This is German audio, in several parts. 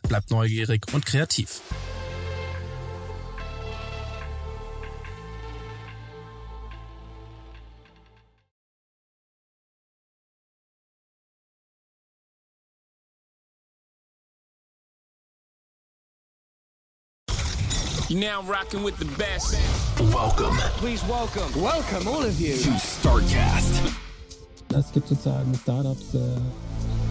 bleib neugierig und kreativ. You're now rocking with the best. Welcome Please welcome. Welcome, all of you. to StarCast. Es gibt sozusagen Startups, äh,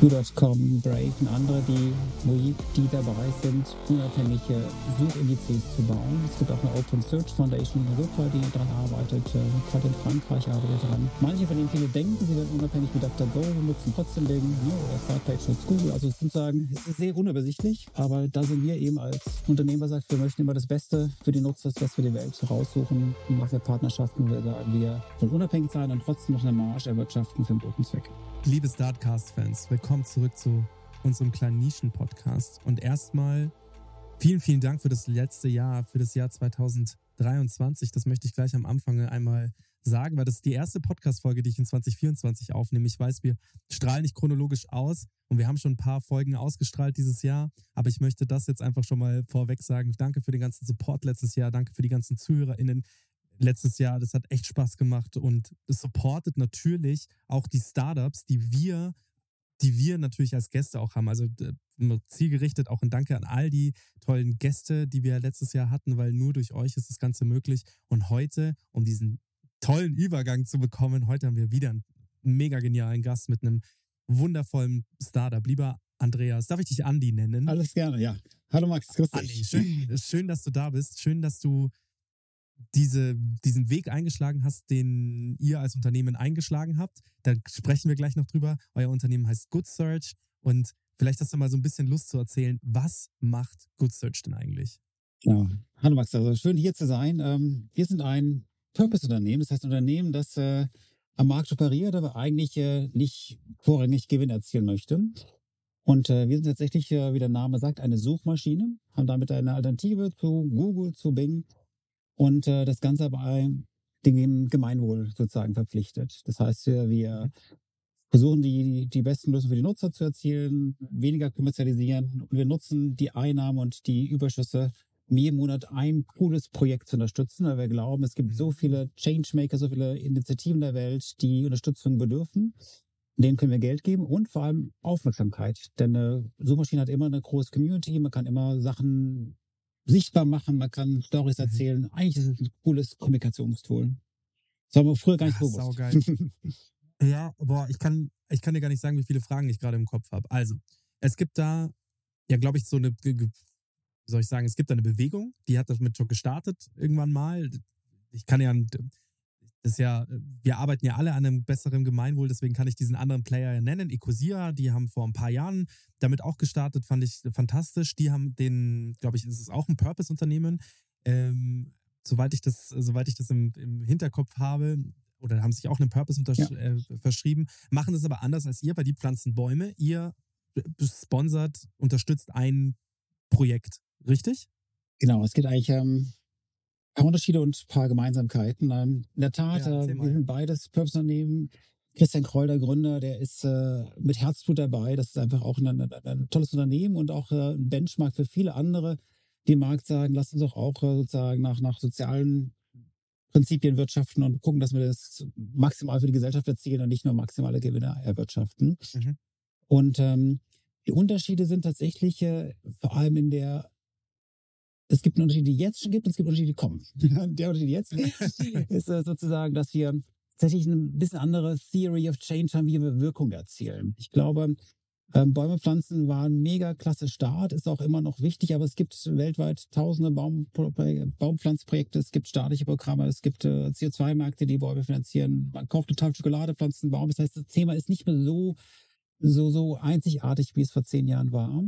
Do.com, Brave und andere, die, wo die dabei sind, unabhängige Suchindizes zu bauen. Es gibt auch eine Open Search Foundation in Europa, die daran arbeitet, äh, gerade in Frankreich arbeitet daran. Manche von denen viele denken, sie werden unabhängig wie DuckDuckGo, nutzen trotzdem Dinge, ne, oder Startpage nutzt Google. Also es sind sagen, es ist sehr unübersichtlich, aber da sind wir eben als Unternehmer sagt, wir möchten immer das Beste für die Nutzer, das Beste für die Welt raussuchen. Und nach der Partnerschaften wir sagen, wir wollen unabhängig sein und trotzdem noch eine Marge erwirtschaften für einen guten Zweck. Liebe Startcast-Fans, willkommen zurück zu unserem kleinen Nischen-Podcast. Und erstmal vielen, vielen Dank für das letzte Jahr, für das Jahr 2023. Das möchte ich gleich am Anfang einmal sagen, weil das ist die erste Podcast-Folge, die ich in 2024 aufnehme. Ich weiß, wir strahlen nicht chronologisch aus und wir haben schon ein paar Folgen ausgestrahlt dieses Jahr, aber ich möchte das jetzt einfach schon mal vorweg sagen. Danke für den ganzen Support letztes Jahr, danke für die ganzen ZuhörerInnen, letztes Jahr. Das hat echt Spaß gemacht und es supportet natürlich auch die Startups, die wir, die wir natürlich als Gäste auch haben. Also zielgerichtet auch ein Danke an all die tollen Gäste, die wir letztes Jahr hatten, weil nur durch euch ist das Ganze möglich. Und heute, um diesen tollen Übergang zu bekommen, heute haben wir wieder einen mega genialen Gast mit einem wundervollen Startup. Lieber Andreas, darf ich dich Andi nennen? Alles gerne, ja. Hallo Max, grüß Andi, dich. schön, schön, dass du da bist. Schön, dass du diese, diesen Weg eingeschlagen hast, den ihr als Unternehmen eingeschlagen habt. Da sprechen wir gleich noch drüber. Euer Unternehmen heißt Good Search und vielleicht hast du mal so ein bisschen Lust zu erzählen, was macht Good Search denn eigentlich? Ja. Hallo Max, also schön hier zu sein. Ähm, wir sind ein Purpose-Unternehmen, das heißt ein Unternehmen, das äh, am Markt operiert, aber eigentlich äh, nicht vorrangig Gewinn erzielen möchte. Und äh, wir sind tatsächlich, wie der Name sagt, eine Suchmaschine, haben damit eine Alternative zu Google, zu Bing und äh, das Ganze bei dem Gemeinwohl sozusagen verpflichtet. Das heißt, wir, wir versuchen die, die besten Lösungen für die Nutzer zu erzielen, weniger kommerzialisieren und wir nutzen die Einnahmen und die Überschüsse, um jeden Monat ein cooles Projekt zu unterstützen, weil wir glauben, es gibt so viele Changemaker, so viele Initiativen der Welt, die Unterstützung bedürfen. Denen können wir Geld geben und vor allem Aufmerksamkeit. Denn eine Suchmaschine hat immer eine große Community, man kann immer Sachen sichtbar machen, man kann Stories Mhm. erzählen. Eigentlich ist es ein cooles Kommunikationstool. Das haben wir früher gar nicht Ja, bewusst. saugeil. Ja, boah, ich kann, ich kann dir gar nicht sagen, wie viele Fragen ich gerade im Kopf habe. Also, es gibt da, ja, glaube ich, so eine, wie soll ich sagen, es gibt da eine Bewegung, die hat damit schon gestartet irgendwann mal. Ich kann ja, das ist ja, wir arbeiten ja alle an einem besseren Gemeinwohl, deswegen kann ich diesen anderen Player ja nennen. Ecosia, die haben vor ein paar Jahren damit auch gestartet, fand ich fantastisch. Die haben den, glaube ich, ist es auch ein Purpose-Unternehmen. Ähm, soweit ich das, soweit ich das im, im Hinterkopf habe, oder haben sich auch einem Purpose Ja. äh, verschrieben, machen das aber anders als ihr, weil die pflanzen Bäume. Ihr äh, sponsert, unterstützt ein Projekt, richtig? Genau, es gibt eigentlich ähm, Unterschiede und ein paar Gemeinsamkeiten. Ähm, in der Tat, Ja, äh, wir sind beides Purpose-Unternehmen. Christian Kroll, der Gründer, der ist äh, mit Herzblut dabei. Das ist einfach auch ein, ein, ein tolles Unternehmen und auch äh, ein Benchmark für viele andere, die im Markt sagen, lasst uns doch auch äh, sozusagen nach, nach sozialen Prinzipien wirtschaften und gucken, dass wir das maximal für die Gesellschaft erzielen und nicht nur maximale Gewinne erwirtschaften. Mhm. Und ähm, die Unterschiede sind tatsächlich äh, vor allem in der es gibt Unterschiede, die jetzt schon gibt und es gibt Unterschiede, die kommen. Der Unterschied, die jetzt gibt, ist äh, sozusagen, dass wir tatsächlich eine bisschen andere Theory of Change haben, wie wir Wirkung erzielen. Ich glaube, ähm, Bäume pflanzen war ein mega klasse Start, ist auch immer noch wichtig, aber es gibt weltweit tausende Baum, Baumpflanzprojekte, es gibt staatliche Programme, es gibt äh, CO2-Märkte, die Bäume finanzieren. Man kauft Tafel Schokolade, pflanzt einen Baum. Das heißt, das Thema ist nicht mehr so, so, so einzigartig, wie es vor zehn Jahren war.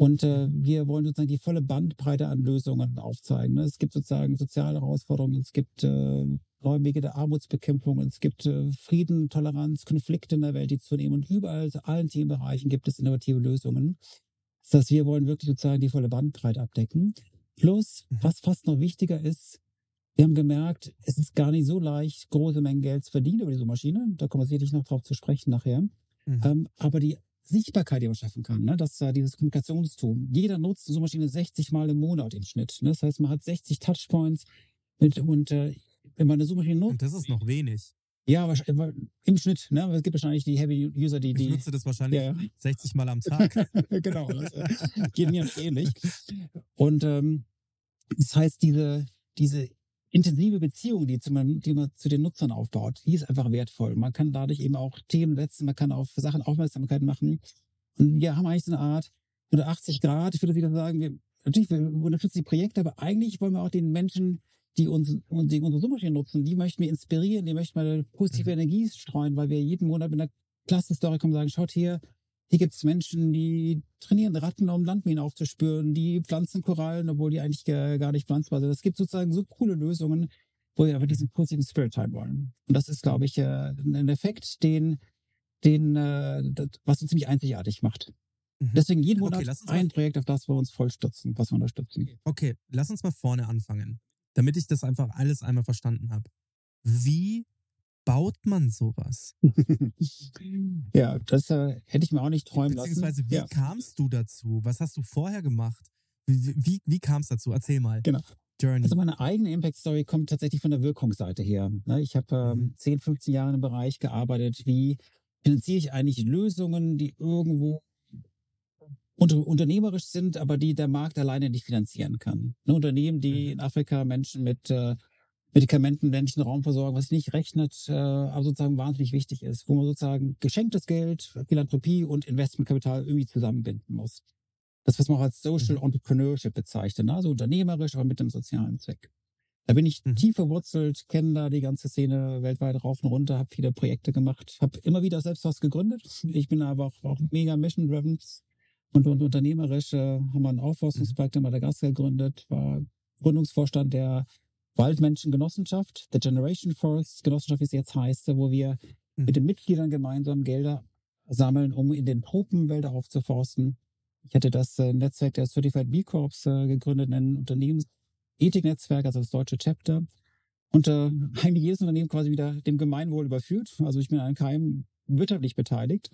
Und äh, wir wollen sozusagen die volle Bandbreite an Lösungen aufzeigen. Ne? Es gibt sozusagen soziale Herausforderungen, es gibt äh, neue Wege der Armutsbekämpfung, es gibt äh, Frieden, Toleranz, Konflikte in der Welt, die zunehmen. Und überall, zu allen Themenbereichen gibt es innovative Lösungen. Das heißt, wir wollen wirklich sozusagen die volle Bandbreite abdecken. Plus, Mhm. was fast noch wichtiger ist, wir haben gemerkt, es ist gar nicht so leicht, große Mengen Geld zu verdienen über diese Maschine. Da kommen wir sicherlich noch drauf zu sprechen nachher. Mhm. Ähm, aber die Sichtbarkeit, die man schaffen kann, ne? das ist dieses Kommunikationstool. Jeder nutzt so eine Maschine 60 Mal im Monat im Schnitt. Ne? Das heißt, man hat 60 Touchpoints mit, und äh, wenn man eine Suchmaschine nutzt, Und das ist noch wenig. ja, wahrscheinlich, im Schnitt, ne? Es gibt wahrscheinlich die Heavy User, die, Ich die nutze das wahrscheinlich ja. 60 Mal am Tag. genau. Das äh, geht mir ähnlich. Und ähm, das heißt, diese, diese intensive Beziehung, die, zu, man, die man zu den Nutzern aufbaut, die ist einfach wertvoll. Man kann dadurch eben auch Themen setzen, man kann auf Sachen Aufmerksamkeit machen. Und wir haben eigentlich so eine Art 180 Grad, ich würde wieder sagen, wir, natürlich, wir unterstützen die Projekte, aber eigentlich wollen wir auch den Menschen, die, uns, die unsere Suchmaschine nutzen, die möchten wir inspirieren, die möchten wir positive Energie streuen, weil wir jeden Monat mit einer klasse Story kommen und sagen, schaut hier, hier gibt es Menschen, die trainieren Ratten, um Landminen aufzuspüren, die pflanzen Korallen, obwohl die eigentlich gar nicht pflanzbar sind. Es gibt sozusagen so coole Lösungen, wo wir aber diesen positiven Spirit teilen wollen. Und das ist, glaube ich, äh, ein Effekt, den, den äh, was uns ziemlich einzigartig macht. Mhm. Deswegen jeden Okay, Monat uns ein Projekt, auf das wir uns voll stützen, was wir unterstützen. Okay, lass uns mal vorne anfangen, damit ich das einfach alles einmal verstanden habe. Wie baut man sowas? ja, das äh, hätte ich mir auch nicht träumen lassen. Beziehungsweise, wie ja. kamst du dazu? Was hast du vorher gemacht? Wie, wie, wie kam es dazu? Erzähl mal. Genau. Journey. Also meine eigene Impact Story kommt tatsächlich von der Wirkungsseite her. Ne, Ich habe ähm, Mhm. 10, 15 Jahre im Bereich gearbeitet. Wie finanziere ich eigentlich Lösungen, die irgendwo unter, unternehmerisch sind, aber die der Markt alleine nicht finanzieren kann? Ne, Unternehmen, die Mhm. in Afrika Menschen mit äh, Medikamenten, ländlichen Raum versorgen, was nicht rechnet, äh, aber sozusagen wahnsinnig wichtig ist, wo man sozusagen geschenktes Geld, Philanthropie und Investmentkapital irgendwie zusammenbinden muss. Das, was man auch als Social Mhm. Entrepreneurship bezeichnet, ne? also unternehmerisch, aber mit einem sozialen Zweck. Da bin ich Mhm. tief verwurzelt, kenne da die ganze Szene weltweit rauf und runter, habe viele Projekte gemacht, habe immer wieder selbst was gegründet. Ich bin aber auch, auch mega mission-driven und, und unternehmerisch. Äh, haben wir ein Aufforstungsprojekt in Madagaskar gegründet, war Gründungsvorstand der Waldmenschengenossenschaft, der Generation Forest Genossenschaft, wie es jetzt heißt, wo wir Mhm. mit den Mitgliedern gemeinsam Gelder sammeln, um in den Tropenwälder aufzuforsten. Ich hatte das äh, Netzwerk der Certified B Corps äh, gegründet, ein Ethiknetzwerk, also das deutsche Chapter. Und äh, eigentlich jedes Unternehmen quasi wieder dem Gemeinwohl überführt. Also ich bin an keinem wirtschaftlich beteiligt.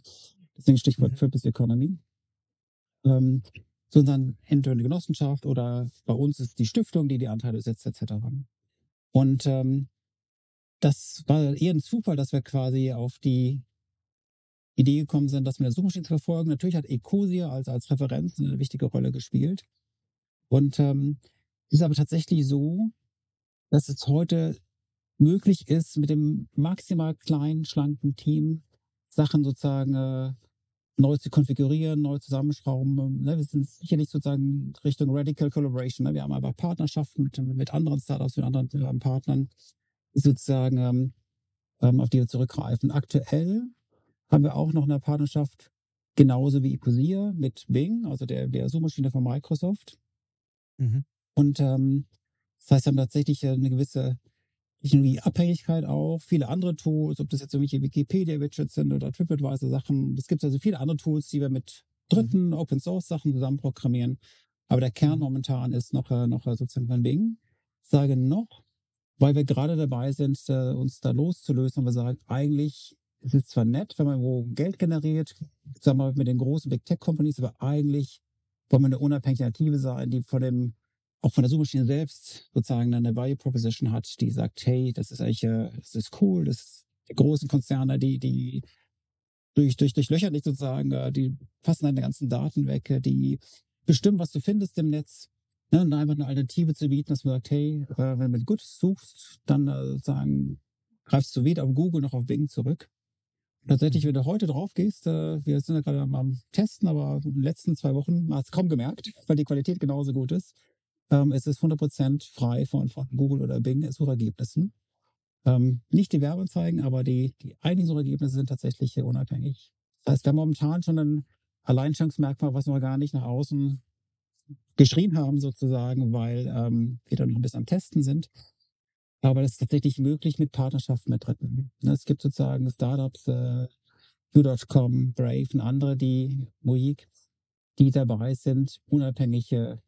Deswegen Stichwort mhm. Purpose Economy. Ähm, sondern entweder eine Genossenschaft oder bei uns ist die Stiftung, die die Anteile setzt, etc. Und ähm, das war eher ein Zufall, dass wir quasi auf die Idee gekommen sind, das mit der Suchmaschine zu verfolgen. Natürlich hat Ecosia als, als Referenz eine wichtige Rolle gespielt. Und ähm, ist aber tatsächlich so, dass es heute möglich ist, mit dem maximal kleinen, schlanken Team Sachen sozusagen äh, neu zu konfigurieren, neu zusammenschrauben. Ne? Wir sind sicherlich sozusagen Richtung Radical Collaboration. Ne? Wir haben aber Partnerschaften mit, mit anderen Startups, mit anderen äh, Partnern, sozusagen, ähm, ähm, auf die wir zurückgreifen. Aktuell haben wir auch noch eine Partnerschaft, genauso wie Ecosia, mit Bing, also der, der Suchmaschine von Microsoft. Mhm. Und ähm, das heißt, wir haben tatsächlich eine gewisse Technologieabhängigkeit auch, viele andere Tools, ob das jetzt irgendwelche Wikipedia-Widgets sind oder TripAdvisor-Sachen. Es gibt also viele andere Tools, die wir mit dritten mhm. Open-Source-Sachen zusammen programmieren. Aber der Kern mhm. momentan ist noch, äh, noch äh, sozusagen ein Bing. Ich sage noch, weil wir gerade dabei sind, äh, uns da loszulösen und wir sagen, eigentlich ist es zwar nett, wenn man wo Geld generiert, sagen wir mal mit den großen Big Tech Companies, aber eigentlich wollen wir eine unabhängige Alternative sein, die von dem auch von der Suchmaschine selbst sozusagen eine Value Proposition hat, die sagt, hey, das ist eigentlich, äh, das ist cool, das ist die großen Konzerne, die, die durch, durch, durchlöchern dich sozusagen, äh, die fassen deine ganzen Daten weg, äh, die bestimmen, was du findest im Netz. Ne, und einfach eine Alternative zu bieten, dass man sagt, hey, wenn du mit Good suchst, dann sozusagen greifst du weder auf Google noch auf Bing zurück. Tatsächlich, wenn du heute drauf gehst, wir sind ja gerade am Testen, aber in den letzten zwei Wochen, hat es kaum gemerkt, weil die Qualität genauso gut ist. Ähm, es ist 100% frei von, von Google oder Bing Suchergebnissen. Ähm, nicht die Werbeanzeigen, aber die, die eigentlichen Suchergebnisse sind tatsächlich hier unabhängig. Das heißt, wir haben momentan schon ein Alleinstellungsmerkmal, was wir gar nicht nach außen geschrien haben, sozusagen, weil ähm, wir da noch ein bisschen am Testen sind. Aber das ist tatsächlich möglich mit Partnerschaften mit Dritten. Ne, es gibt sozusagen Startups, äh, U.com, Brave und andere, die Moik, die dabei sind, unabhängige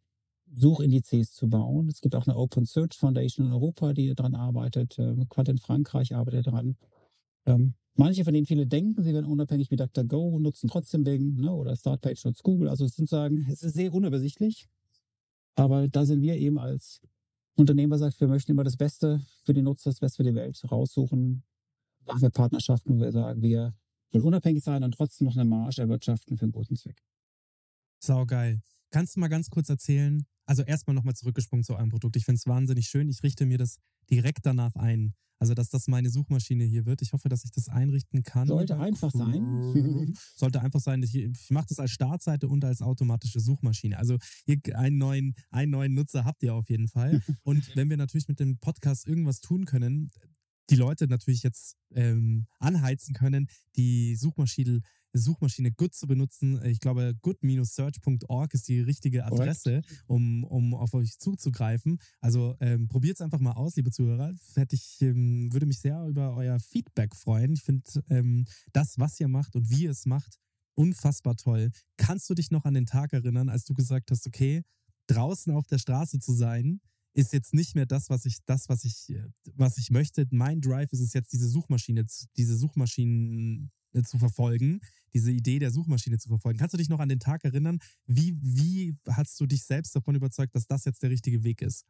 Suchindizes zu bauen. Es gibt auch eine Open Search Foundation in Europa, die daran arbeitet. Äh, Quant in Frankreich arbeitet daran. Ähm, manche von denen viele denken, sie werden unabhängig wie DuckDuckGo, nutzen trotzdem Bing ne, oder Startpage nutzt Google. Also es sind sagen, es ist sehr unübersichtlich. Aber da sind wir eben als Unternehmer sagt, wir möchten immer das Beste für die Nutzer, das Beste für die Welt raussuchen. Machen wir Partnerschaften, wo wir sagen, wir wollen unabhängig sein und trotzdem noch eine Marge erwirtschaften für einen guten Zweck. Sau geil. Kannst du mal ganz kurz erzählen, also erstmal nochmal zurückgesprungen zu eurem Produkt. Ich finde es wahnsinnig schön. Ich richte mir das direkt danach ein. Also, dass das meine Suchmaschine hier wird. Ich hoffe, dass ich das einrichten kann. Sollte einfach sein. Sollte einfach sein. Ich, ich mache das als Startseite und als automatische Suchmaschine. Also, einen, neuen, einen neuen Nutzer habt ihr auf jeden Fall. Und wenn wir natürlich mit dem Podcast irgendwas tun können, die Leute natürlich jetzt ähm, anheizen können, die Suchmaschine Suchmaschine Good zu benutzen. Ich glaube, good-search.org ist die richtige Adresse, um, um auf euch zuzugreifen. Also ähm, probiert es einfach mal aus, liebe Zuhörer. Hätte ich, ähm, würde mich sehr über euer Feedback freuen. Ich finde ähm, das, was ihr macht und wie ihr es macht, unfassbar toll. Kannst du dich noch an den Tag erinnern, als du gesagt hast, okay, draußen auf der Straße zu sein, ist jetzt nicht mehr das, was ich, das, was ich, was ich möchte. Mein Drive ist es jetzt, diese Suchmaschine, diese Suchmaschinen äh, zu verfolgen, diese Idee der Suchmaschine zu verfolgen. Kannst du dich noch an den Tag erinnern? Wie, wie hast du dich selbst davon überzeugt, dass das jetzt der richtige Weg ist?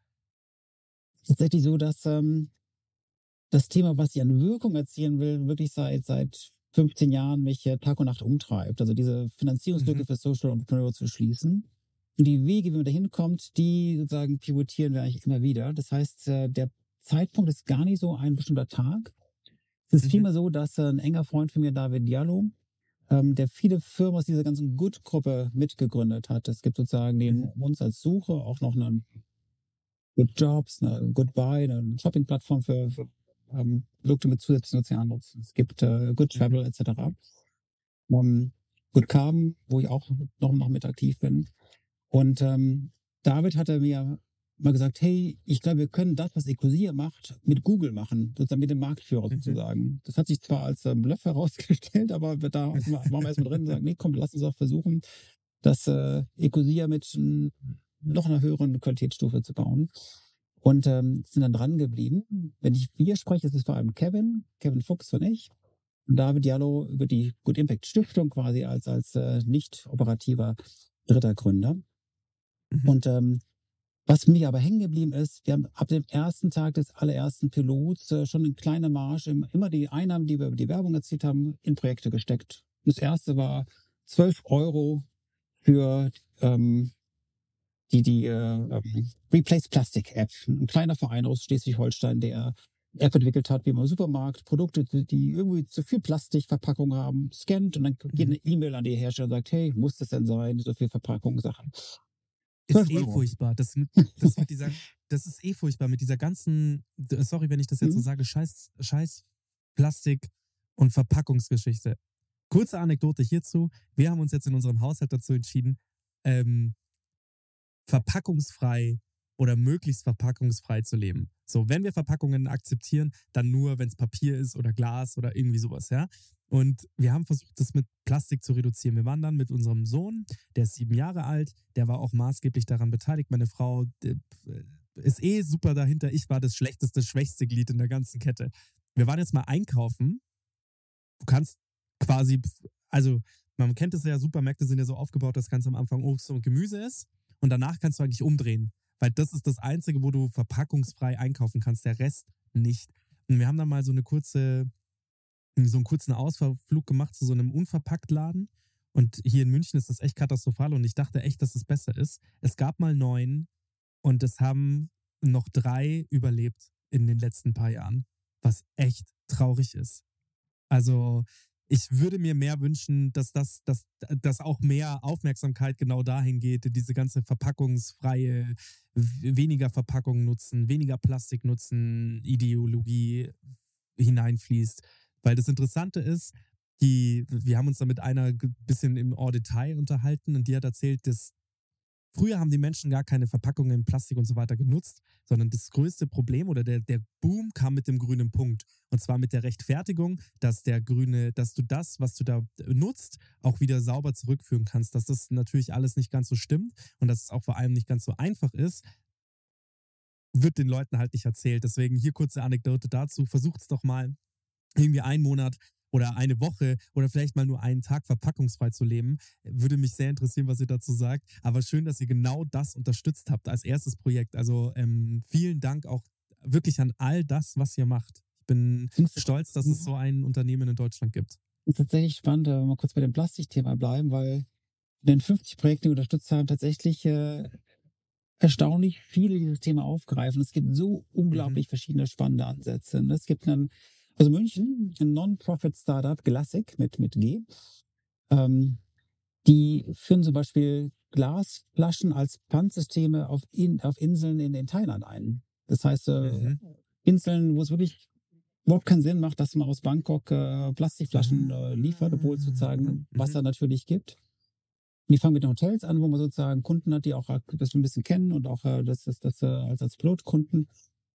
Tatsächlich so, dass ähm, das Thema, was ich an Wirkung erzielen will, wirklich seit, seit 15 Jahren mich äh, Tag und Nacht umtreibt. Also diese Finanzierungslücke mhm. für Social Entrepreneur zu schließen. Und die Wege, wie man da hinkommt, die sozusagen pivotieren wir eigentlich immer wieder. Das heißt, äh, der Zeitpunkt ist gar nicht so ein bestimmter Tag, es ist mhm. vielmehr so, dass ein enger Freund von mir, David Diallo, ähm, der viele Firmen aus dieser ganzen Good-Gruppe mitgegründet hat. Es gibt sozusagen neben mhm. uns als Suche auch noch eine Good Jobs, eine Goodbye, eine Shopping-Plattform für, für ähm, Produkte mit zusätzlichen Ozeannutzen. Es gibt äh, Good mhm. Travel etc. Um, Good Carbon, wo ich auch noch, noch mit aktiv bin. Und ähm, David hatte mir mal gesagt, hey, ich glaube, wir können das, was Ecosia macht, mit Google machen, sozusagen mit dem Marktführer mhm. sozusagen. Das hat sich zwar als ähm, Bluff herausgestellt, aber da waren wir erstmal drin und sagen, nee, komm, lass uns auch versuchen, das äh, Ecosia mit noch einer höheren Qualitätsstufe zu bauen. und ähm, sind dann dran geblieben. Wenn ich wir spreche, ist es vor allem Kevin, Kevin Fuchs und ich. Und David Diallo über die Good Impact Stiftung quasi als, als äh, nicht operativer dritter Gründer. Mhm. Und ähm, was mir aber hängen geblieben ist, wir haben ab dem ersten Tag des allerersten Pilots äh, schon in kleiner Marsch im, immer die Einnahmen, die wir über die Werbung erzielt haben, in Projekte gesteckt. Das erste war 12 Euro für ähm, die, die äh, ähm, Replace Plastic App. Ein kleiner Verein aus Schleswig-Holstein, der App entwickelt hat, wie man im Supermarkt Produkte, die irgendwie zu viel Plastikverpackung haben, scannt und dann geht eine E-Mail an die Hersteller und sagt, hey, muss das denn sein, so viel Verpackung Sachen. Ist 12 eh furchtbar. Das, das, mit dieser, das ist eh furchtbar mit dieser ganzen, sorry, wenn ich das jetzt so Mhm. sage, scheiß, scheiß Plastik- und Verpackungsgeschichte. Kurze Anekdote hierzu. Wir haben uns jetzt in unserem Haushalt dazu entschieden, ähm, verpackungsfrei oder möglichst verpackungsfrei zu leben. So, wenn wir Verpackungen akzeptieren, dann nur, wenn es Papier ist oder Glas oder irgendwie sowas, ja. Und wir haben versucht, das mit Plastik zu reduzieren. Wir waren dann mit unserem Sohn, der ist sieben Jahre alt, der war auch maßgeblich daran beteiligt. Meine Frau äh, ist eh super dahinter. Ich war das schlechteste, schwächste Glied in der ganzen Kette. Wir waren jetzt mal einkaufen. Du kannst quasi, also man kennt es ja, Supermärkte sind ja so aufgebaut, dass ganz am Anfang Obst und Gemüse ist und danach kannst du eigentlich umdrehen, weil das ist das Einzige, wo du verpackungsfrei einkaufen kannst, der Rest nicht. Und wir haben dann mal so eine kurze, so einen kurzen Ausflug gemacht zu so einem Unverpacktladen und hier in München ist das echt katastrophal und ich dachte echt, dass es besser ist. Es gab mal neun und es haben noch drei überlebt in den letzten paar Jahren, was echt traurig ist. Also ich würde mir mehr wünschen, dass das, dass, dass auch mehr Aufmerksamkeit genau dahin geht, diese ganze verpackungsfreie, weniger Verpackung nutzen, weniger Plastik nutzen, Ideologie hineinfließt. Weil das Interessante ist, die, wir haben uns da mit einer ein bisschen im Detail unterhalten und die hat erzählt, dass früher haben die Menschen gar keine Verpackungen in Plastik und so weiter genutzt, sondern das größte Problem oder der, der Boom kam mit dem grünen Punkt. Und zwar mit der Rechtfertigung, dass der grüne, dass du das, was du da nutzt, auch wieder sauber zurückführen kannst. Dass das natürlich alles nicht ganz so stimmt und dass es auch vor allem nicht ganz so einfach ist, wird den Leuten halt nicht erzählt. Deswegen hier kurze Anekdote dazu. Versucht es doch mal irgendwie einen Monat oder eine Woche oder vielleicht mal nur einen Tag verpackungsfrei zu leben. Würde mich sehr interessieren, was ihr dazu sagt. Aber schön, dass ihr genau das unterstützt habt als erstes Projekt. Also ähm, vielen Dank auch wirklich an all das, was ihr macht. Ich bin stolz, dass es so ein Unternehmen in Deutschland gibt. ist tatsächlich spannend, wenn wir mal kurz bei dem Plastikthema bleiben, weil von den 50 Projekten, die wir unterstützt haben, tatsächlich äh, erstaunlich viele dieses Thema aufgreifen. Es gibt so unglaublich verschiedene spannende Ansätze. Und Es gibt einen, also München, ein Non-Profit-Startup, Glassic mit, mit G, ähm, die führen zum Beispiel Glasflaschen als Pfandsysteme auf, in, auf Inseln in, in Thailand ein. Das heißt, äh, Mhm. Inseln, wo es wirklich überhaupt keinen Sinn macht, dass man aus Bangkok äh, Plastikflaschen äh, liefert, obwohl es sozusagen Mhm. Wasser natürlich gibt. Und die fangen mit den Hotels an, wo man sozusagen Kunden hat, die auch äh, das ein bisschen kennen und auch äh, das, das, das äh, als, als Pilotkunden.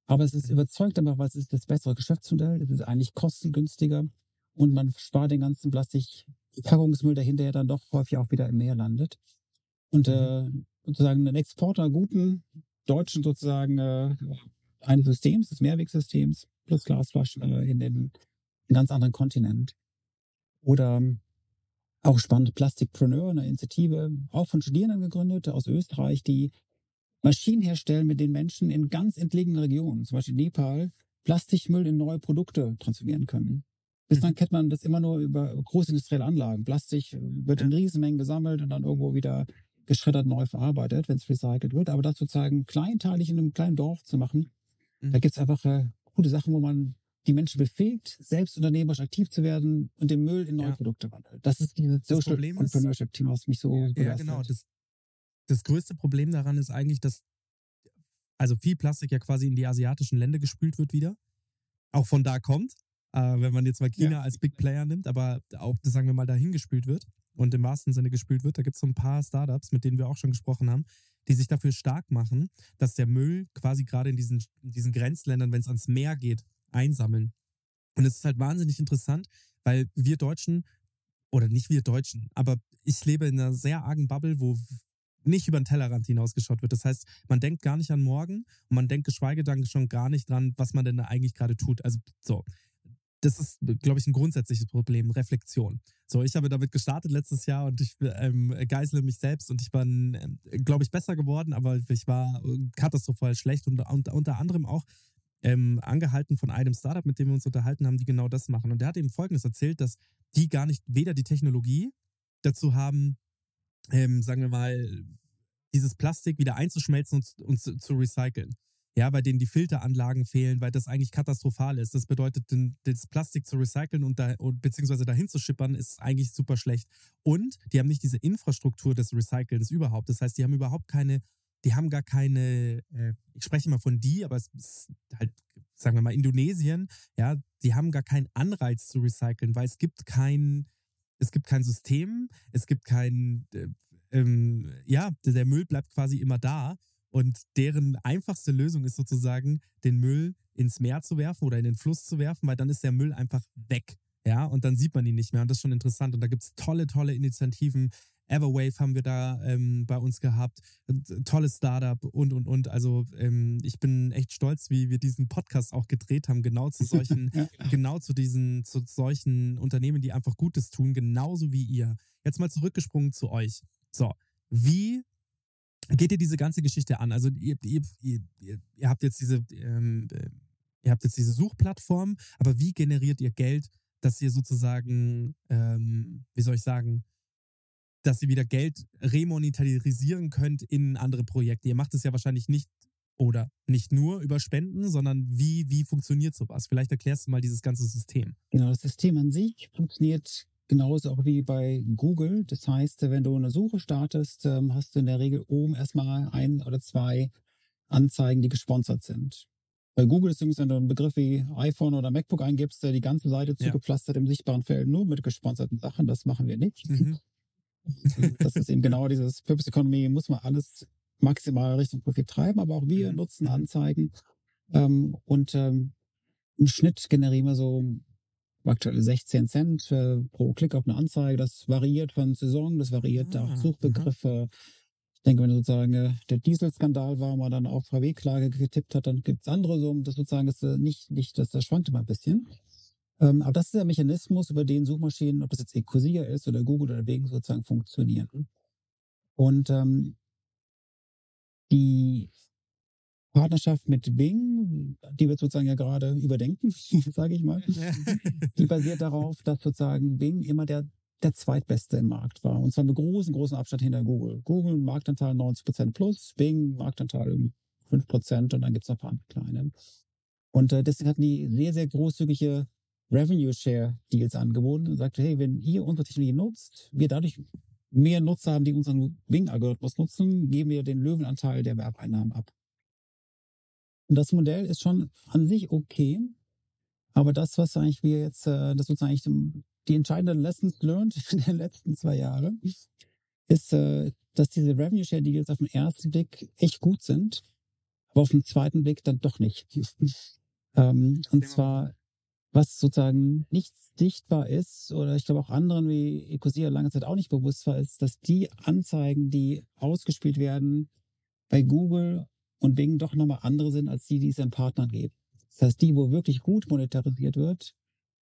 Aber es ist überzeugt einfach, weil es ist das bessere Geschäftsmodell. Es ist eigentlich kostengünstiger und man spart den ganzen Plastikpackungsmüll, der hinterher dann doch häufig auch wieder im Meer landet. Und äh, sozusagen ein Exporter guten deutschen sozusagen äh, eines Systems, des Mehrwegsystems, plus Glasflaschen äh, in den in einen ganz anderen Kontinent. Oder ähm, auch spannend, Plastikpreneur, eine Initiative, auch von Studierenden gegründet aus Österreich, die Maschinen herstellen, mit denen Menschen in ganz entlegenen Regionen, zum Beispiel Nepal, Plastikmüll in neue Produkte transformieren können. Bislang kennt man das immer nur über großindustrielle Anlagen. Plastik wird in Riesenmengen gesammelt und dann irgendwo wieder geschreddert neu verarbeitet, wenn es recycelt wird. Aber das sozusagen kleinteilig in einem kleinen Dorf zu machen, Mhm. da gibt es einfach äh, gute Sachen, wo man die Menschen befähigt, selbst unternehmerisch aktiv zu werden und den Müll in neue Ja. Produkte wandelt. Das ist dieses Social Entrepreneurship-Thema, was mich so Ja, begeistert. genau. Das, das größte Problem daran ist eigentlich, dass also viel Plastik ja quasi in die asiatischen Länder gespült wird wieder. Auch von da kommt, äh, wenn man jetzt mal China Ja. als Big Player nimmt, aber auch, sagen wir mal, dahin gespült wird und im wahrsten Sinne gespült wird. Da gibt es so ein paar Startups, mit denen wir auch schon gesprochen haben, die sich dafür stark machen, dass der Müll quasi gerade in diesen, in diesen Grenzländern, wenn es ans Meer geht, einsammeln. Und es ist halt wahnsinnig interessant, weil wir Deutschen, oder nicht wir Deutschen, aber ich lebe in einer sehr argen Bubble, wo nicht über den Tellerrand hinausgeschaut wird. Das heißt, man denkt gar nicht an morgen und man denkt geschweige denn schon gar nicht dran, was man denn da eigentlich gerade tut. Also so, das ist, glaube ich, ein grundsätzliches Problem, Reflexion. So, ich habe damit gestartet letztes Jahr und ich ähm, geißle mich selbst und ich war, ähm, glaube ich, besser geworden, aber ich war äh, katastrophal schlecht und, und unter anderem auch ähm, angehalten von einem Startup, mit dem wir uns unterhalten haben, die genau das machen. Und der hat eben Folgendes erzählt, dass die gar nicht weder die Technologie dazu haben, ähm, sagen wir mal, dieses Plastik wieder einzuschmelzen und, und zu, zu recyceln ja, bei denen die Filteranlagen fehlen, weil das eigentlich katastrophal ist. Das bedeutet, das Plastik zu recyceln und da, beziehungsweise dahin zu schippern, ist eigentlich super schlecht. Und die haben nicht diese Infrastruktur des Recycelns überhaupt. Das heißt, die haben überhaupt keine, die haben gar keine, äh, ich spreche mal von die, aber es ist halt, sagen wir mal, Indonesien, ja, die haben gar keinen Anreiz zu recyceln, weil es gibt kein, es gibt kein System, es gibt kein, äh, ähm, ja, der Müll bleibt quasi immer da. Und deren einfachste Lösung ist sozusagen, den Müll ins Meer zu werfen oder in den Fluss zu werfen, weil dann ist der Müll einfach weg. Ja, und dann sieht man ihn nicht mehr. Und das ist schon interessant. Und da gibt es tolle, tolle Initiativen. Everwave haben wir da ähm, bei uns gehabt. Tolles Startup und, und, und. Also ähm, ich bin echt stolz, wie wir diesen Podcast auch gedreht haben. Genau zu solchen, ja. genau zu diesen, zu solchen Unternehmen, die einfach Gutes tun, genauso wie ihr. Jetzt mal zurückgesprungen zu euch. So, wie geht ihr diese ganze Geschichte an? Also ihr, ihr, ihr, ihr habt jetzt diese, ähm, ihr habt jetzt diese Suchplattform, aber wie generiert ihr Geld, dass ihr sozusagen, ähm, wie soll ich sagen, dass ihr wieder Geld remonetarisieren könnt in andere Projekte? Ihr macht es ja wahrscheinlich nicht oder nicht nur über Spenden, sondern wie, wie funktioniert sowas? Vielleicht erklärst du mal dieses ganze System. Genau, das System an sich funktioniert genauso auch wie bei Google. Das heißt, wenn du eine Suche startest, ähm, hast du in der Regel oben erstmal ein oder zwei Anzeigen, die gesponsert sind. Bei Google ist übrigens, wenn du einen Begriff wie iPhone oder MacBook eingibst, die ganze Seite zugepflastert ja. im sichtbaren Feld nur mit gesponserten Sachen. Das machen wir nicht. Mhm. Das ist eben genau dieses Purpose Economy, muss man alles maximal Richtung Profit treiben, aber auch wir mhm. nutzen Anzeigen. Ähm, und ähm, im Schnitt generieren wir so aktuell 16 Cent äh, pro Klick auf eine Anzeige. Das variiert von Saison, das variiert ah, auch Suchbegriffe. Aha. Ich denke, wenn sozusagen äh, der Dieselskandal war, man dann auch VW-Klage getippt hat, dann gibt es andere Summen. Das sozusagen ist äh, nicht, nicht, das, das schwankt immer ein bisschen. Ähm, aber das ist der Mechanismus, über den Suchmaschinen, ob das jetzt Ecosia ist oder Google oder wegen sozusagen funktionieren. Und ähm, die Partnerschaft mit Bing, die wird sozusagen ja gerade überdenken, sage ich mal. Die basiert darauf, dass sozusagen Bing immer der, der zweitbeste im Markt war. Und zwar mit großen, großen Abstand hinter Google. Google Marktanteil 90% plus, Bing Marktanteil um 5% und dann gibt es noch ein paar kleine. Und äh, deswegen hatten die sehr, sehr großzügige Revenue Share Deals angeboten und sagte, hey, wenn ihr unsere Technologie nutzt, wir dadurch mehr Nutzer haben, die unseren Bing-Algorithmus nutzen, geben wir den Löwenanteil der Werbeeinnahmen ab. Und das Modell ist schon an sich okay. Aber das, was eigentlich wir jetzt, äh, das sozusagen eigentlich die entscheidenden Lessons learned in den letzten zwei Jahren, ist, äh, dass diese Revenue Share Deals auf den ersten Blick echt gut sind, aber auf den zweiten Blick dann doch nicht. ähm, und zwar, was sozusagen nicht sichtbar ist, oder ich glaube auch anderen wie Ecosia lange Zeit auch nicht bewusst war, ist, dass die Anzeigen, die ausgespielt werden bei Google und Bing doch nochmal andere sind als die, die es den Partnern geben. Das heißt, die, wo wirklich gut monetarisiert wird,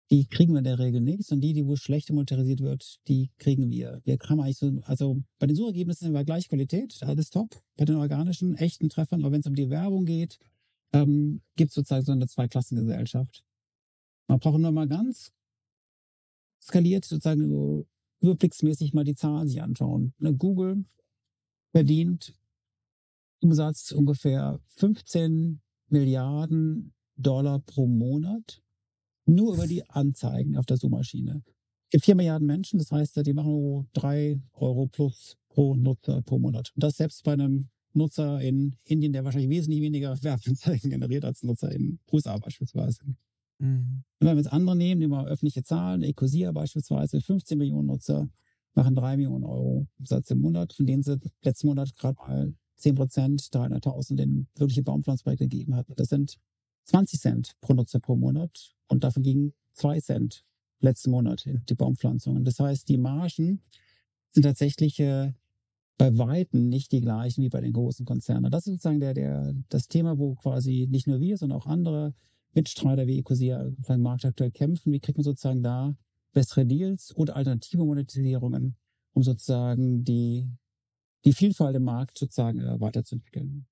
die kriegen wir in der Regel nichts und die, die wo schlecht monetarisiert wird, die kriegen wir. Wir haben eigentlich so, also bei den Suchergebnissen sind wir gleich Qualität, alles top. Bei den organischen, echten Treffern, aber wenn es um die Werbung geht, ähm, gibt es sozusagen so eine Zweiklassengesellschaft. Man braucht nur mal ganz skaliert sozusagen so überblicksmäßig mal die Zahlen sich anschauen. Ne, Google verdient Umsatz ungefähr 15 Milliarden Dollar pro Monat. Nur über die Anzeigen auf der Suchmaschine. Es gibt vier Milliarden Menschen, das heißt, die machen nur drei Euro plus pro Nutzer pro Monat. Und das selbst bei einem Nutzer in Indien, der wahrscheinlich wesentlich weniger Werbeanzeigen generiert als Nutzer in USA beispielsweise. Mhm. wenn wir jetzt andere nehmen, nehmen wir öffentliche Zahlen, Ecosia beispielsweise, 15 Millionen Nutzer machen drei Millionen Euro Umsatz im Monat, von denen sie letzten Monat gerade mal 10 Prozent 300.000 in wirkliche Baumpflanzprojekte gegeben hat. Das sind 20 Cent pro Nutzer pro Monat und davon gingen 2 Cent letzten Monat in die Baumpflanzungen. Das heißt, die Margen sind tatsächlich äh, bei Weitem nicht die gleichen wie bei den großen Konzernen. Das ist sozusagen der, der, das Thema, wo quasi nicht nur wir, sondern auch andere Mitstreiter wie Ecosia beim Markt aktuell kämpfen. Wie kriegt man sozusagen da bessere Deals oder alternative Monetisierungen, um sozusagen die, die Vielfalt im Markt sozusagen äh, weiterzuentwickeln?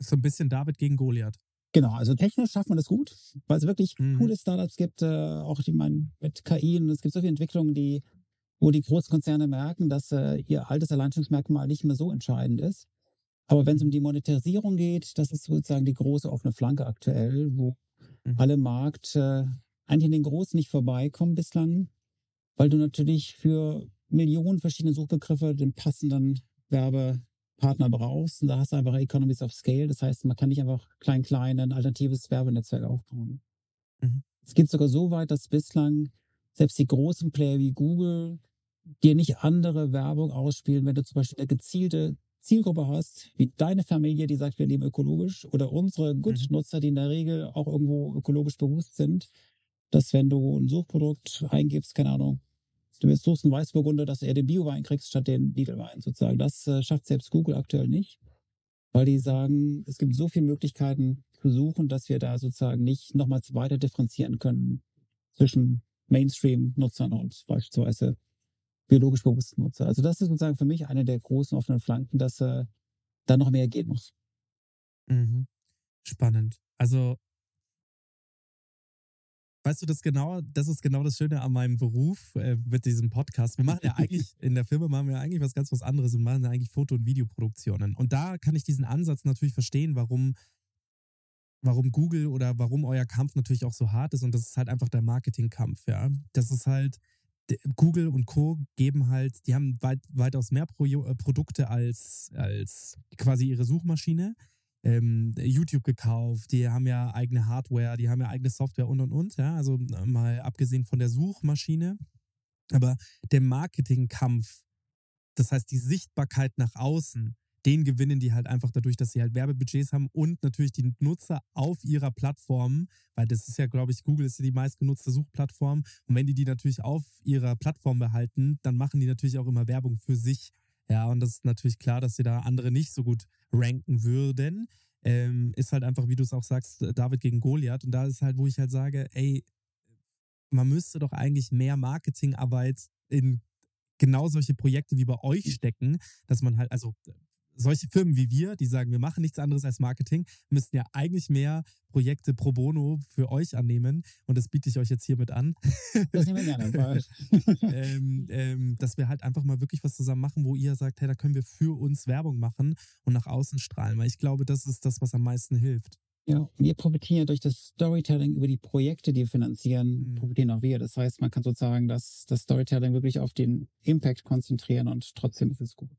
So ein bisschen David gegen Goliath. Genau, also technisch schafft man das gut, weil es wirklich Mhm. coole Startups gibt, äh, auch die man mit KI und es gibt so viele Entwicklungen, die, wo die großen Konzerne merken, dass äh, ihr altes Alleinstellungsmerkmal nicht mehr so entscheidend ist. Aber wenn es um die Monetarisierung geht, das ist sozusagen die große offene Flanke aktuell, wo Mhm. alle Markt äh, eigentlich an den Großen nicht vorbeikommen bislang, weil du natürlich für Millionen verschiedene Suchbegriffe den passenden Werbepartner brauchst. Und da hast du einfach Economies of Scale. Das heißt, man kann nicht einfach klein, klein ein alternatives Werbenetzwerk aufbauen. Mhm. Es geht sogar so weit, dass bislang selbst die großen Player wie Google dir nicht andere Werbung ausspielen, wenn du zum Beispiel eine gezielte Zielgruppe hast, wie deine Familie, die sagt, wir leben ökologisch, oder unsere Good-Nutzer, die in der Regel auch irgendwo ökologisch bewusst sind, dass wenn du ein Suchprodukt eingibst, keine Ahnung, du jetzt suchst einen Weißburgunder, dass du eher den Biowein kriegst statt den Lidl-Wein sozusagen. Das äh, schafft selbst Google aktuell nicht, weil die sagen, es gibt so viele Möglichkeiten zu suchen, dass wir da sozusagen nicht nochmals weiter differenzieren können zwischen Mainstream-Nutzern und beispielsweise biologisch bewussten Nutzern. Also das ist sozusagen für mich eine der großen offenen Flanken, dass äh, da noch mehr gehen muss. Mhm. Spannend. Also, weißt du das genau? Das ist genau das Schöne an meinem Beruf äh, mit diesem Podcast. Wir machen ja eigentlich, in der Firma machen wir eigentlich was ganz was anderes. Wir machen ja eigentlich Foto- und Videoproduktionen. Und da kann ich diesen Ansatz natürlich verstehen, warum, warum Google oder warum euer Kampf natürlich auch so hart ist. Und das ist halt einfach der Marketingkampf, ja. Das ist halt, Google und Co. geben halt, die haben weit, weitaus mehr Pro äh, Produkte als, als quasi ihre Suchmaschine ähm, YouTube gekauft, die haben ja eigene Hardware, die haben ja eigene Software und und und, ja, also äh, mal abgesehen von der Suchmaschine. Aber der Marketingkampf, das heißt die Sichtbarkeit nach außen, den gewinnen die halt einfach dadurch, dass sie halt Werbebudgets haben und natürlich die Nutzer auf ihrer Plattform, weil das ist ja, glaube ich, Google ist ja die meistgenutzte Suchplattform. Und wenn die die natürlich auf ihrer Plattform behalten, dann machen die natürlich auch immer Werbung für sich. Ja, und das ist natürlich klar, dass sie da andere nicht so gut ranken würden. Ähm, ist halt einfach, wie du es auch sagst, David gegen Goliath. Und da ist halt, wo ich halt sage, ey, man müsste doch eigentlich mehr Marketingarbeit in genau solche Projekte wie bei euch stecken, dass man halt, also solche Firmen wie wir, die sagen, wir machen nichts anderes als Marketing, müssten ja eigentlich mehr Projekte pro bono für euch annehmen. Und das biete ich euch jetzt hiermit an. Das nehmen wir gerne. Ähm, ähm, dass wir halt einfach mal wirklich was zusammen machen, wo ihr sagt, hey, da können wir für uns Werbung machen und nach außen strahlen. Weil ich glaube, das ist das, was am meisten hilft. ja, wir profitieren ja durch das Storytelling über die Projekte, die wir finanzieren, Mhm. profitieren auch wir. Das heißt, man kann sozusagen das, das Storytelling wirklich auf den Impact konzentrieren und trotzdem ist es gut.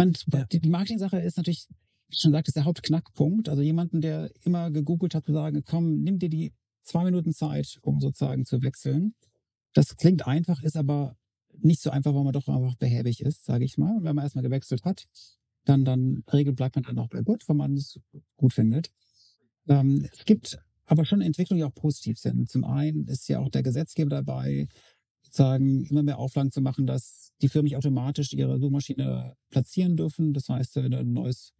Man, Ja. die, Marketing-Sache ist natürlich, wie ich schon sagte, ist der Hauptknackpunkt. Also jemanden, der immer gegoogelt hat, zu sagen, komm, nimm dir die zwei Minuten Zeit, um sozusagen zu wechseln. Das klingt einfach, ist aber nicht so einfach, weil man doch einfach behäbig ist, sage ich mal. Und wenn man erstmal gewechselt hat, dann, dann Regel bleibt man dann auch bei gut, wenn man es gut findet. Ähm, es gibt aber schon Entwicklungen, die auch positiv sind. Zum einen ist ja auch der Gesetzgeber dabei, sagen, immer mehr Auflagen zu machen, dass die Firmen nicht automatisch ihre Suchmaschine platzieren dürfen. Das heißt, wenn du ein neues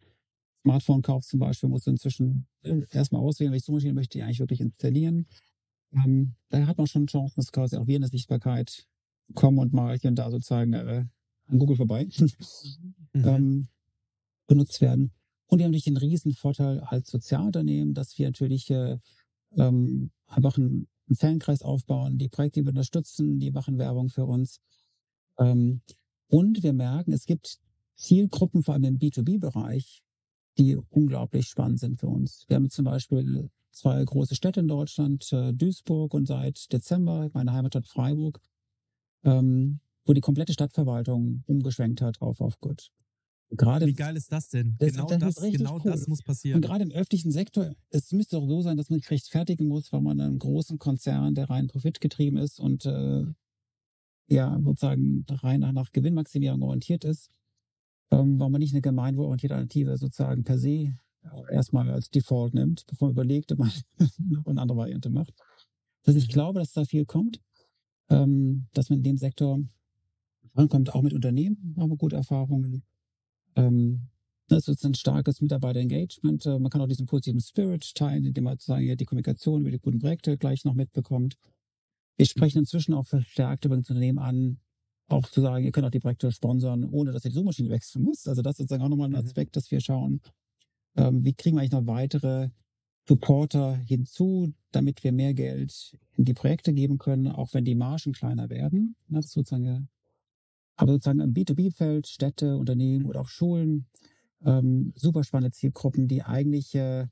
Smartphone kaufst zum Beispiel, musst du inzwischen äh, erstmal auswählen, welche Suchmaschine möchte ich eigentlich wirklich installieren. Ähm, da hat man schon Chancen, dass quasi auch wir in der Sichtbarkeit kommen und mal hier und da sozusagen äh, an Google vorbei Mhm. ähm, benutzt werden. Und wir haben natürlich den riesen Vorteil als Sozialunternehmen, dass wir natürlich äh, ähm, einfach einen, einen Fankreis aufbauen, die Projekte die wir unterstützen, die machen Werbung für uns. Ähm, und wir merken, es gibt Zielgruppen, vor allem im B2B-Bereich, die unglaublich spannend sind für uns. Wir haben zum Beispiel zwei große Städte in Deutschland, äh, Duisburg und seit Dezember meine Heimatstadt Freiburg, ähm, wo die komplette Stadtverwaltung umgeschwenkt hat auf auf Good. Gerade Wie geil ist das denn? Das- genau das das, genau cool. das muss Und passieren. gerade im öffentlichen Sektor, es müsste doch so sein, dass man sich rechtfertigen muss, weil man in einem großen Konzern, der rein profitgetrieben ist und äh, ja sozusagen rein nach, nach Gewinnmaximierung orientiert ist, ähm, weil man nicht eine gemeinwohlorientierte Alternative sozusagen per se erstmal als Default nimmt, bevor man überlegt, ob man noch eine andere Variante macht. Also ich Mhm. glaube, dass da viel kommt, ähm, dass man in dem Sektor vorankommt, auch mit Unternehmen haben wir gute Erfahrungen. Ähm, das ist ein starkes Mitarbeiter-Engagement. Äh, man kann auch diesen positiven Spirit teilen, indem man sozusagen ja die Kommunikation über die guten Projekte gleich noch mitbekommt. Wir sprechen inzwischen auch verstärkt über das Unternehmen an, auch zu sagen, ihr könnt auch die Projekte sponsern, ohne dass ihr die Suchmaschine wechseln müsst. Also das ist sozusagen auch nochmal ein Mhm. Aspekt, dass wir schauen, ähm, wie kriegen wir eigentlich noch weitere Supporter hinzu, damit wir mehr Geld in die Projekte geben können, auch wenn die Margen kleiner werden. Das ist sozusagen, aber sozusagen im B2B-Feld, Städte, Unternehmen oder auch Schulen, ähm, super spannende Zielgruppen, die eigentlich äh,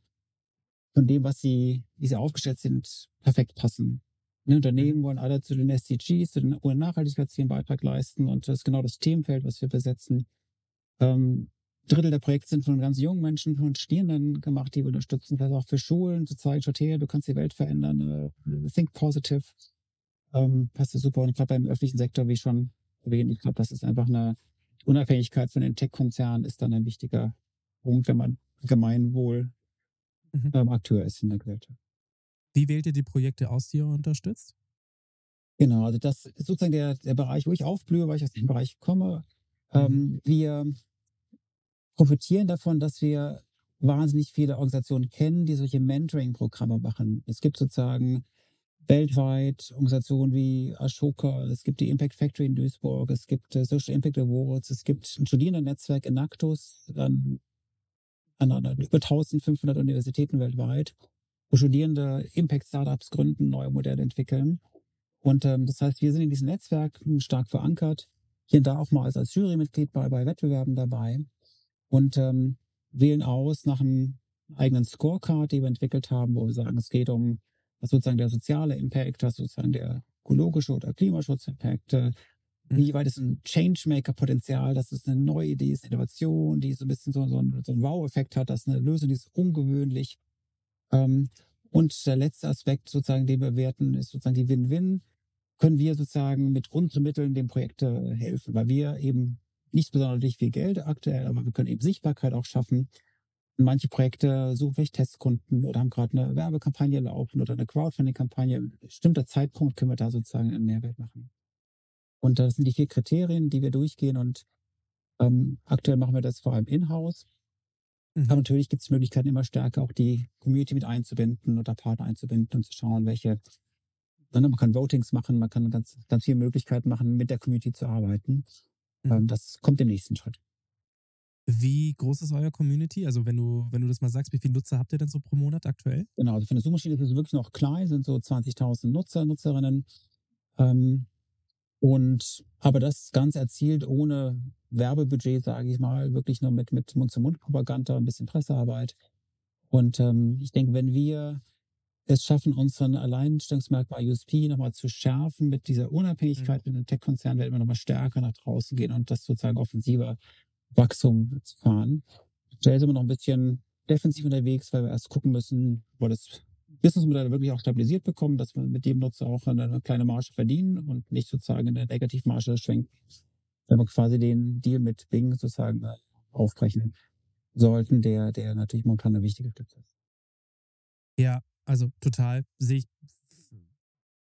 von dem, was sie, wie sie aufgestellt sind, perfekt passen. Ne, Unternehmen wollen alle zu den SDGs, zu den UN-Nachhaltigkeitszielen Beitrag leisten und das ist genau das Themenfeld, was wir besetzen. Ähm, Drittel der Projekte sind von ganz jungen Menschen, von Studierenden gemacht, die wir unterstützen, vielleicht auch für Schulen, zu zeigen, schaut her, du kannst die Welt verändern, äh, think positive. Ähm, passt ja super. Und ich glaube, beim öffentlichen Sektor, wie schon erwähnt, ich glaube, das ist einfach eine Unabhängigkeit von den Tech-Konzernen ist dann ein wichtiger Punkt, wenn man Gemeinwohl Mhm. ähm, Akteur ist in der Gesellschaft. Wie wählt ihr die Projekte aus, die ihr unterstützt? Genau, also das ist sozusagen der, der Bereich, wo ich aufblühe, weil ich aus dem Bereich komme. Ähm, wir profitieren davon, dass wir wahnsinnig viele Organisationen kennen, die solche Mentoring-Programme machen. Es gibt sozusagen weltweit Organisationen wie Ashoka, es gibt die Impact Factory in Duisburg, es gibt äh, Social Impact Awards, es gibt ein Studierendennetzwerk Enactus an, an, an über 1500 Universitäten weltweit, wo Studierende Impact-Startups gründen, neue Modelle entwickeln. Und ähm, das heißt, wir sind in diesem Netzwerk stark verankert, hier und da auch mal als, als Jurymitglied bei, bei Wettbewerben dabei und ähm, wählen aus nach einem eigenen Scorecard, die wir entwickelt haben, wo wir sagen, es geht um was sozusagen der soziale Impact, was sozusagen der ökologische oder Klimaschutz-Impact, äh, wie weit ist ein Changemaker-Potenzial, dass es eine neue Idee ist, Innovation, die so ein bisschen so, so, einen, so einen Wow-Effekt hat, dass eine Lösung, die ist ungewöhnlich. Ähm, und der letzte Aspekt sozusagen, den wir werten, ist sozusagen die Win-Win. Können wir sozusagen mit unseren Mitteln dem Projekt äh, helfen, weil wir eben nicht besonders viel Geld aktuell, aber wir können eben Sichtbarkeit auch schaffen. Manche Projekte suchen vielleicht Testkunden oder haben gerade eine Werbekampagne laufen oder eine Crowdfunding-Kampagne. Bestimmter Zeitpunkt können wir da sozusagen einen Mehrwert machen. Und das sind die vier Kriterien, die wir durchgehen. Und ähm, aktuell machen wir das vor allem in-house. Mhm. Aber natürlich gibt es Möglichkeiten, immer stärker auch die Community mit einzubinden oder Partner einzubinden und zu schauen, welche. Dann man kann Votings machen, man kann ganz, ganz viele Möglichkeiten machen, mit der Community zu arbeiten. Mhm. Ähm, das kommt im nächsten Schritt. Wie groß ist euer Community? Also wenn du, wenn du das mal sagst, wie viele Nutzer habt ihr denn so pro Monat aktuell? Genau, also für eine Suchmaschine ist es wirklich noch klein, sind so 20.000 Nutzer, Nutzerinnen. Ähm, und aber das Ganze erzielt ohne Werbebudget, sage ich mal, wirklich nur mit, mit Mund-zu-Mund-Propaganda, ein bisschen Pressearbeit. Und ähm, ich denke, wenn wir es schaffen, unseren Alleinstellungsmerkmal USP nochmal zu schärfen mit dieser Unabhängigkeit mit den Tech-Konzernen, werden wir nochmal stärker nach draußen gehen und das sozusagen offensiver Wachstum zu fahren. Aktuell sind wir noch ein bisschen defensiv unterwegs, weil wir erst gucken müssen, wo das Businessmodell wirklich auch stabilisiert bekommen, dass wir mit dem Nutzer auch eine kleine Marge verdienen und nicht sozusagen in eine Negativmarge schwenken, wenn wir quasi den Deal mit Bing sozusagen äh, aufbrechen sollten, der, der natürlich momentan eine wichtige Stütze ist. Ja, also total sehe ich.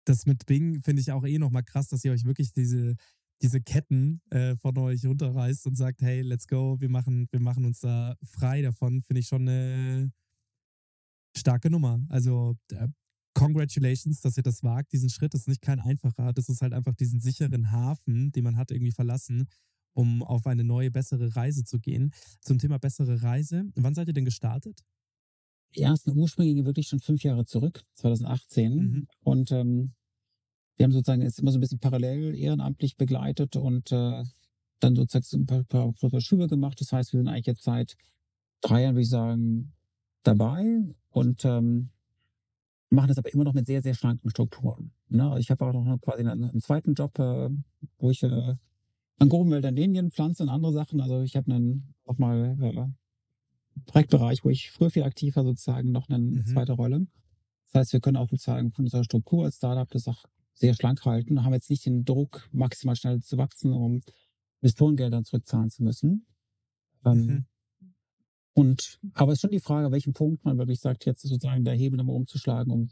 Das mit Bing finde ich auch eh nochmal krass, dass ihr euch wirklich diese, diese Ketten äh, von euch runterreißt und sagt, hey, let's go, wir machen, wir machen uns da frei davon, finde ich schon eine starke Nummer. Also äh, congratulations, dass ihr das wagt, diesen Schritt. Das ist nicht kein einfacher. Das ist halt einfach diesen sicheren Hafen, den man hat irgendwie verlassen, um auf eine neue, bessere Reise zu gehen. Zum Thema bessere Reise. Wann seid ihr denn gestartet? Die ersten Ursprünge gingen wirklich schon fünf Jahre zurück, 2018. Mhm. Und ähm, wir haben sozusagen jetzt immer so ein bisschen parallel ehrenamtlich begleitet und äh, dann sozusagen so ein paar, paar, paar Schübe gemacht. Das heißt, wir sind eigentlich jetzt seit drei Jahren, würde ich sagen, dabei und ähm, machen das aber immer noch mit sehr, sehr schlanken Strukturen. Ne? Ich habe auch noch quasi einen, einen zweiten Job, äh, wo ich äh, an Grubenwäldern Linien pflanze und andere Sachen. Also ich habe einen nochmal äh, Projektbereich, wo ich früher viel aktiver sozusagen noch eine Mhm. zweite Rolle. Das heißt, wir können auch sozusagen von unserer Struktur als Startup das auch sehr schlank halten, haben jetzt nicht den Druck, maximal schnell zu wachsen, um Investorengelder zurückzahlen zu müssen. Ähm, Mhm. Und aber es ist schon die Frage, an welchem Punkt man wirklich sagt, jetzt ist sozusagen der Hebel nochmal umzuschlagen, um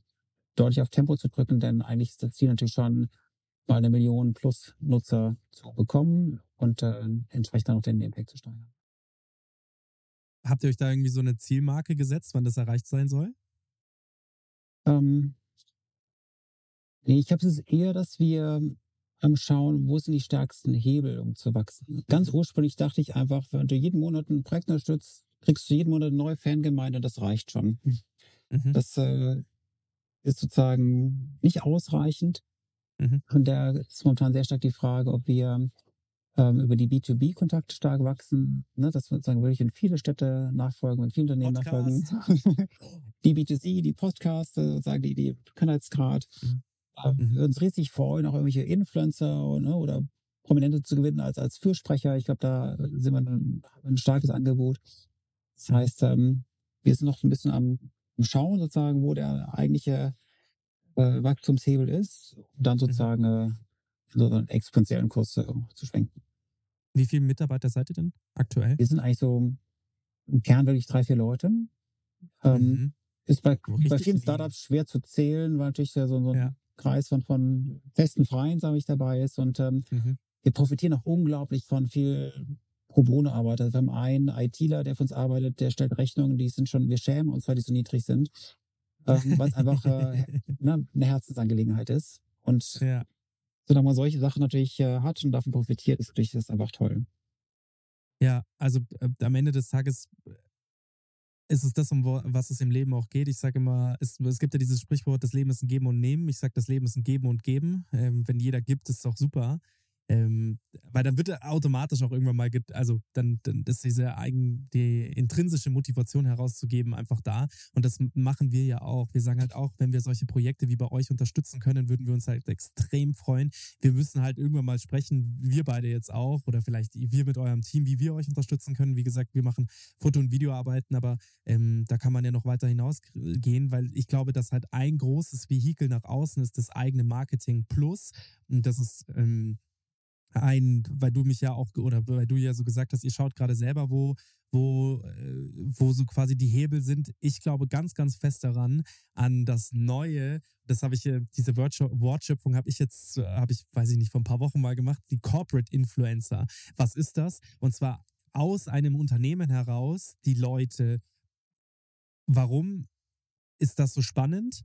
deutlich auf Tempo zu drücken, denn eigentlich ist das Ziel natürlich schon, mal eine Million plus Nutzer zu bekommen und äh, entsprechend dann auch den Impact zu steigern. habt ihr euch da irgendwie so eine Zielmarke gesetzt, wann das erreicht sein soll? Ähm, ich glaube, es ist eher, dass wir ähm, schauen, wo sind die stärksten Hebel, um zu wachsen. Ganz ursprünglich dachte ich einfach, wenn du jeden Monat ein Projekt unterstützt, kriegst du jeden Monat eine neue Fangemeinde, das reicht schon. Mhm. Das äh, ist sozusagen nicht ausreichend. Mhm. Und da ist momentan sehr stark die Frage, ob wir ähm, über die B2B-Kontakte stark wachsen, ne, dass wir sozusagen wirklich in viele Städte nachfolgen, in viele Unternehmen Podcast. nachfolgen. die B2C, die Podcasts, sozusagen die, die Bekanntheitsgrad. Mhm. Mhm. Wir würden uns riesig freuen, auch irgendwelche Influencer ne, oder Prominente zu gewinnen als, als Fürsprecher. Ich glaube, da sind wir ein, ein starkes Angebot. Das Mhm. heißt, ähm, wir sind noch so ein bisschen am, am Schauen, sozusagen, wo der eigentliche äh, Wachstumshebel ist, um dann sozusagen äh, so einen exponentiellen Kurs äh, zu schwenken. Wie viele Mitarbeiter seid ihr denn aktuell? Wir sind eigentlich so im Kern wirklich drei, vier Leute. Ähm, Mhm. Ist bei, Richtig bei vielen. Startups schwer zu zählen, weil natürlich so, so ein Ja. Kreis von, von festen Freien, sage ich, dabei ist. Und ähm, Mhm. wir profitieren auch unglaublich von viel Pro Bono-Arbeit. Also wir haben einen ITler, der für uns arbeitet, der stellt Rechnungen, die sind schon, wir schämen uns, weil die so niedrig sind. Ähm, es einfach äh, ne, eine Herzensangelegenheit ist. Und ja. solange man solche Sachen natürlich äh, hat und davon profitiert, ist natürlich das einfach toll. Ja, also äh, am Ende des Tages äh, ist es das, um was es im Leben auch geht. Ich sage immer, es, es gibt ja dieses Sprichwort, das Leben ist ein Geben und Nehmen. Ich sage, das Leben ist ein Geben und Geben. Ähm, wenn jeder gibt, ist es auch super. Ähm, weil dann wird er automatisch auch irgendwann mal, also dann, dann ist diese eigen, die intrinsische Motivation herauszugeben einfach da. Und das machen wir ja auch. Wir sagen halt auch, wenn wir solche Projekte wie bei euch unterstützen können, würden wir uns halt extrem freuen. Wir müssen halt irgendwann mal sprechen, wir beide jetzt auch, oder vielleicht wir mit eurem Team, wie wir euch unterstützen können. Wie gesagt, wir machen Foto- und Videoarbeiten, aber ähm, da kann man ja noch weiter hinausgehen, weil ich glaube, dass halt ein großes Vehikel nach außen ist das eigene Marketing plus. Und das ist ähm, ein, weil du mich ja auch, oder weil du ja so gesagt hast, ihr schaut gerade selber, wo, wo, äh, wo so quasi die Hebel sind. Ich glaube ganz, ganz fest daran, an das Neue, das habe ich, diese Wortschö- Wortschöpfung habe ich jetzt, habe ich, weiß ich nicht, vor ein paar Wochen mal gemacht, die Corporate Influencer. Was ist das? Und zwar aus einem Unternehmen heraus die Leute. Warum ist das so spannend?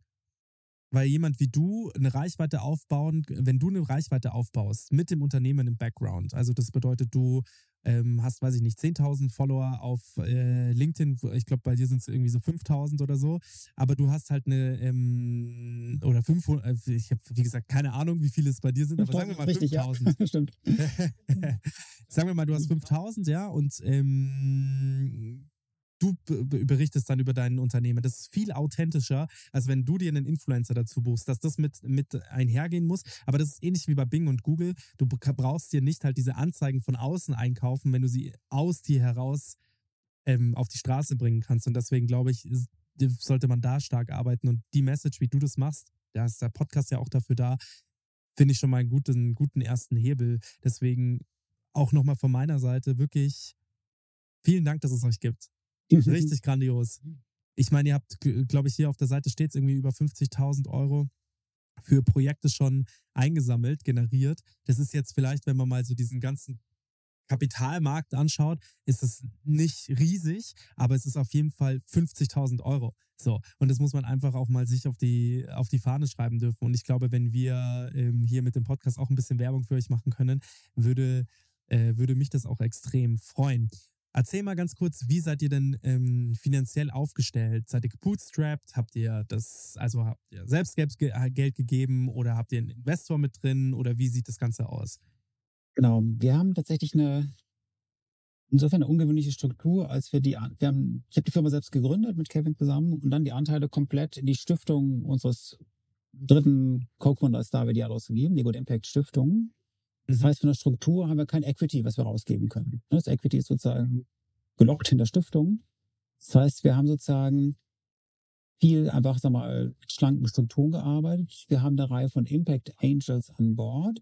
Weil jemand wie du eine Reichweite aufbauen, wenn du eine Reichweite aufbaust mit dem Unternehmen im Background, also das bedeutet, du ähm, hast, weiß ich nicht, 10.000 Follower auf äh, LinkedIn, ich glaube, bei dir sind es irgendwie so 5.000 oder so, aber du hast halt eine, ähm, oder 500, äh, ich habe, wie gesagt, keine Ahnung, wie viele es bei dir sind, aber sagen wir mal Richtig, ja. 5.000. Stimmt. Sagen wir mal, du hast 5000, ja, und ähm, du berichtest dann über dein Unternehmen. Das ist viel authentischer, als wenn du dir einen Influencer dazu buchst, dass das mit, mit einhergehen muss. Aber das ist ähnlich wie bei Bing und Google. Du brauchst dir nicht halt diese Anzeigen von außen einkaufen, wenn du sie aus dir heraus ähm, auf die Straße bringen kannst. Und deswegen glaube ich, sollte man da stark arbeiten. Und die Message, wie du das machst, da ist der Podcast ja auch dafür da, finde ich schon mal einen guten, guten ersten Hebel. Deswegen auch nochmal von meiner Seite wirklich vielen Dank, dass es euch gibt. Richtig grandios. Ich meine, ihr habt, glaube ich, hier auf der Seite steht es irgendwie über 50.000 Euro für Projekte schon eingesammelt, generiert. Das ist jetzt vielleicht, wenn man mal so diesen ganzen Kapitalmarkt anschaut, ist es nicht riesig, aber es ist auf jeden Fall 50.000 Euro. So, und das muss man einfach auch mal sich auf die, auf die Fahne schreiben dürfen. Und ich glaube, wenn wir ähm, hier mit dem Podcast auch ein bisschen Werbung für euch machen können, würde, äh, würde mich das auch extrem freuen. Erzähl mal ganz kurz, wie seid ihr denn ähm, finanziell aufgestellt? Seid ihr gebootstrapped? Habt ihr das, also habt ihr selbst Geld ge- Geld gegeben oder habt ihr einen Investor mit drin oder wie sieht das Ganze aus? Genau, wir haben tatsächlich eine insofern eine ungewöhnliche Struktur, als wir die, wir haben, ich habe die Firma selbst gegründet mit Kevin zusammen und dann die Anteile komplett in die Stiftung unseres dritten Co-Gründers David Jados gegeben, die Good Impact Stiftung. Das Mhm. heißt, von der Struktur haben wir kein Equity, was wir rausgeben können. Das Equity ist sozusagen gelockt in der Stiftung. Das heißt, wir haben sozusagen viel einfach, sag mal, mit schlanken Strukturen gearbeitet. Wir haben eine Reihe von Impact Angels an Bord.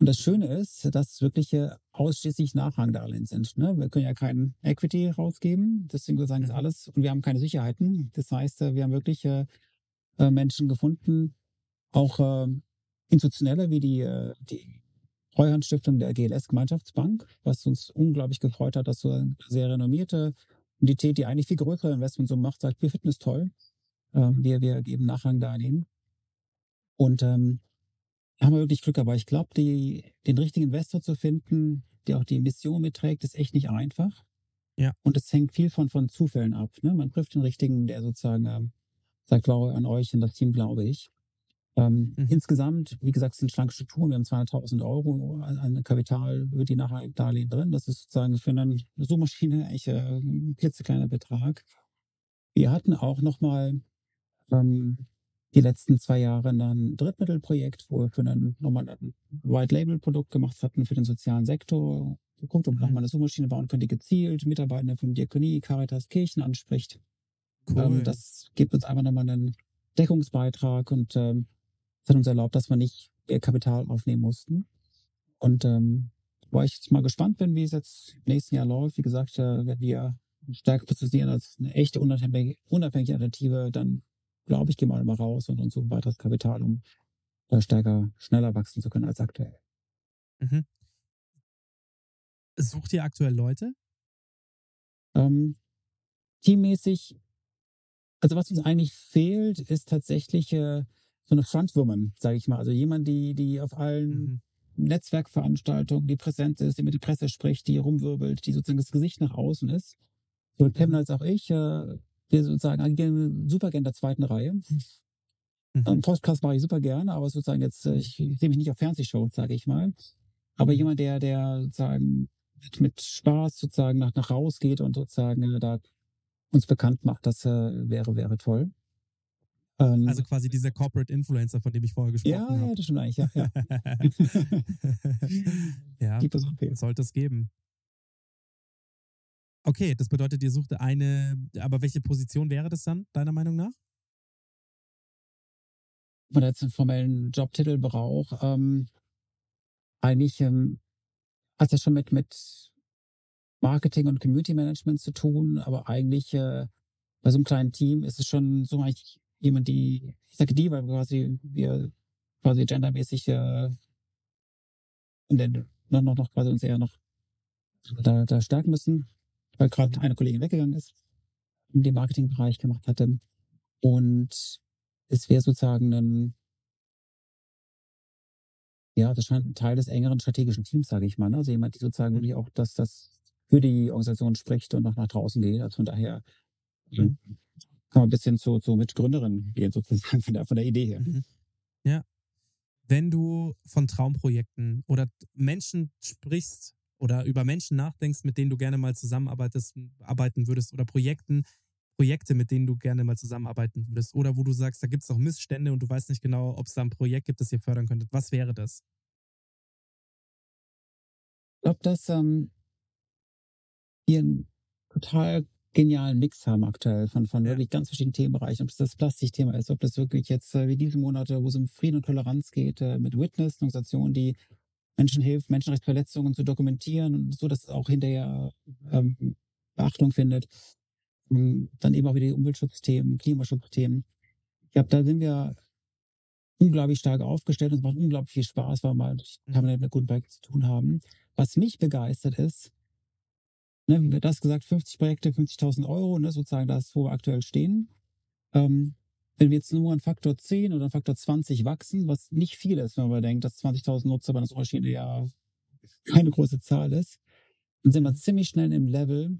Und das Schöne ist, dass wirkliche ausschließlich Nachrangdarlehen sind. Ne? Wir können ja kein Equity rausgeben, deswegen sagen, ist alles. Und wir haben keine Sicherheiten. Das heißt, äh, wir haben wirklich äh, äh, Menschen gefunden, auch äh, institutionelle wie die, die Treuhandstiftung der GLS Gemeinschaftsbank, was uns unglaublich gefreut hat, dass so eine sehr renommierte Entität, die eigentlich viel größere Investments so macht, sagt, wir finden es toll. Ähm, wir, wir geben Nachrang dahin. Und ähm, haben wir wirklich Glück, aber ich glaube, den richtigen Investor zu finden, der auch die Mission mitträgt, ist echt nicht einfach. Ja. Und es hängt viel von, von Zufällen ab. Ne? Man trifft den richtigen, der sozusagen ähm, sagt, wow, an euch und das Team glaube ich. Ähm, mhm. Insgesamt, wie gesagt, sind schlanke Strukturen. Wir haben 200.000 Euro an Kapital über die Nachhaltigdarlehen drin. Das ist sozusagen für eine Suchmaschine äh, ein klitzekleiner Betrag. Wir hatten auch nochmal ähm, die letzten zwei Jahre ein Drittmittelprojekt, wo wir für einen, nochmal ein White-Label-Produkt gemacht hatten für den sozialen Sektor. Geguckt, ob wir nochmal eine Suchmaschine bauen können, die gezielt Mitarbeiter von Diakonie, Caritas, Kirchen anspricht. Cool. Ähm, das gibt uns einfach nochmal einen Deckungsbeitrag und ähm, hat uns erlaubt, dass wir nicht mehr Kapital aufnehmen mussten. Und ähm, war ich jetzt mal gespannt bin, wie es jetzt im nächsten Jahr läuft. Wie gesagt, äh, werden wir stärker positionieren als eine echte unabhängige, unabhängige Alternative, dann glaube ich, gehen wir mal raus und uns suchen weiteres Kapital, um da stärker, schneller wachsen zu können als aktuell. Mhm. Sucht ihr aktuell Leute? Ähm, teammäßig, also was uns eigentlich fehlt, ist tatsächlich äh, so eine Frontwoman, sage ich mal. Also jemand, die, die auf allen mhm. Netzwerkveranstaltungen, die präsent ist, die mit der Presse spricht, die rumwirbelt, die sozusagen das Gesicht nach außen ist. So Kevin als auch ich äh, wir sozusagen agieren super gerne in der zweiten Reihe. Mhm. Podcast mache ich super gerne, aber sozusagen jetzt, äh, ich, ich sehe mich nicht auf Fernsehshows, sage ich mal. Aber mhm. jemand, der, der sozusagen mit, mit Spaß sozusagen nach, nach rausgeht und sozusagen äh, da uns bekannt macht, das äh, wäre, wäre toll. Ähm, also quasi dieser Corporate Influencer, von dem ich vorher gesprochen ja, habe. Ja, das stimmt eigentlich, ja. Ja, ja sollte es geben. Okay, das bedeutet, ihr sucht eine, aber welche Position wäre das dann, deiner Meinung nach? Wenn man jetzt einen formellen Jobtitel braucht, ähm, eigentlich ähm, hat es ja schon mit, mit Marketing und Community Management zu tun, aber eigentlich äh, bei so einem kleinen Team ist es schon so eigentlich jemand, die, ich sage die, weil quasi wir quasi gendermäßig äh, und dann noch, noch, noch quasi uns eher noch da, da stärken müssen weil gerade eine Kollegin weggegangen ist, in dem Marketingbereich gemacht hatte. Und es wäre sozusagen ein, ja, das scheint ein Teil des engeren strategischen Teams, sage ich mal. Ne? Also jemand, die sozusagen wirklich auch das, das für die Organisation spricht und auch nach draußen geht. Also von daher mhm. Kann man ein bisschen zu, zu Mitgründerin gehen, sozusagen von der, von der Idee her. Mhm. Ja. Wenn du von Traumprojekten oder Menschen sprichst, oder über Menschen nachdenkst, mit denen du gerne mal zusammenarbeitest, arbeiten würdest oder Projekten, Projekte, mit denen du gerne mal zusammenarbeiten würdest oder wo du sagst, da gibt es noch Missstände und du weißt nicht genau, ob es da ein Projekt gibt, das ihr fördern könntet. Was wäre das? Ich glaube, dass ähm, wir einen total genialen Mix haben aktuell von, von ja. wirklich ganz verschiedenen Themenbereichen. Ob es das Plastikthema ist, ob das wirklich jetzt äh, wie diese Monate, wo es um Frieden und Toleranz geht, äh, mit Witness, eine Organisation, die Menschen hilft, Menschenrechtsverletzungen zu dokumentieren und so, dass es auch hinterher ähm, Beachtung findet. Und dann eben auch wieder die Umweltschutzthemen, Klimaschutzthemen. Ich glaube, da sind wir unglaublich stark aufgestellt und es macht unglaublich viel Spaß, weil wir permanent mit guten Projekten zu tun haben. Was mich begeistert ist, ne, das gesagt, 50 Projekte, 50.000 Euro, ne, sozusagen das, wo wir aktuell stehen. Ähm, wenn wir jetzt nur einen Faktor 10 oder einen Faktor 20 wachsen, was nicht viel ist, wenn man denkt, dass 20.000 Nutzer bei einer Suchmaschine ja keine große Zahl ist, dann sind wir ziemlich schnell im Level,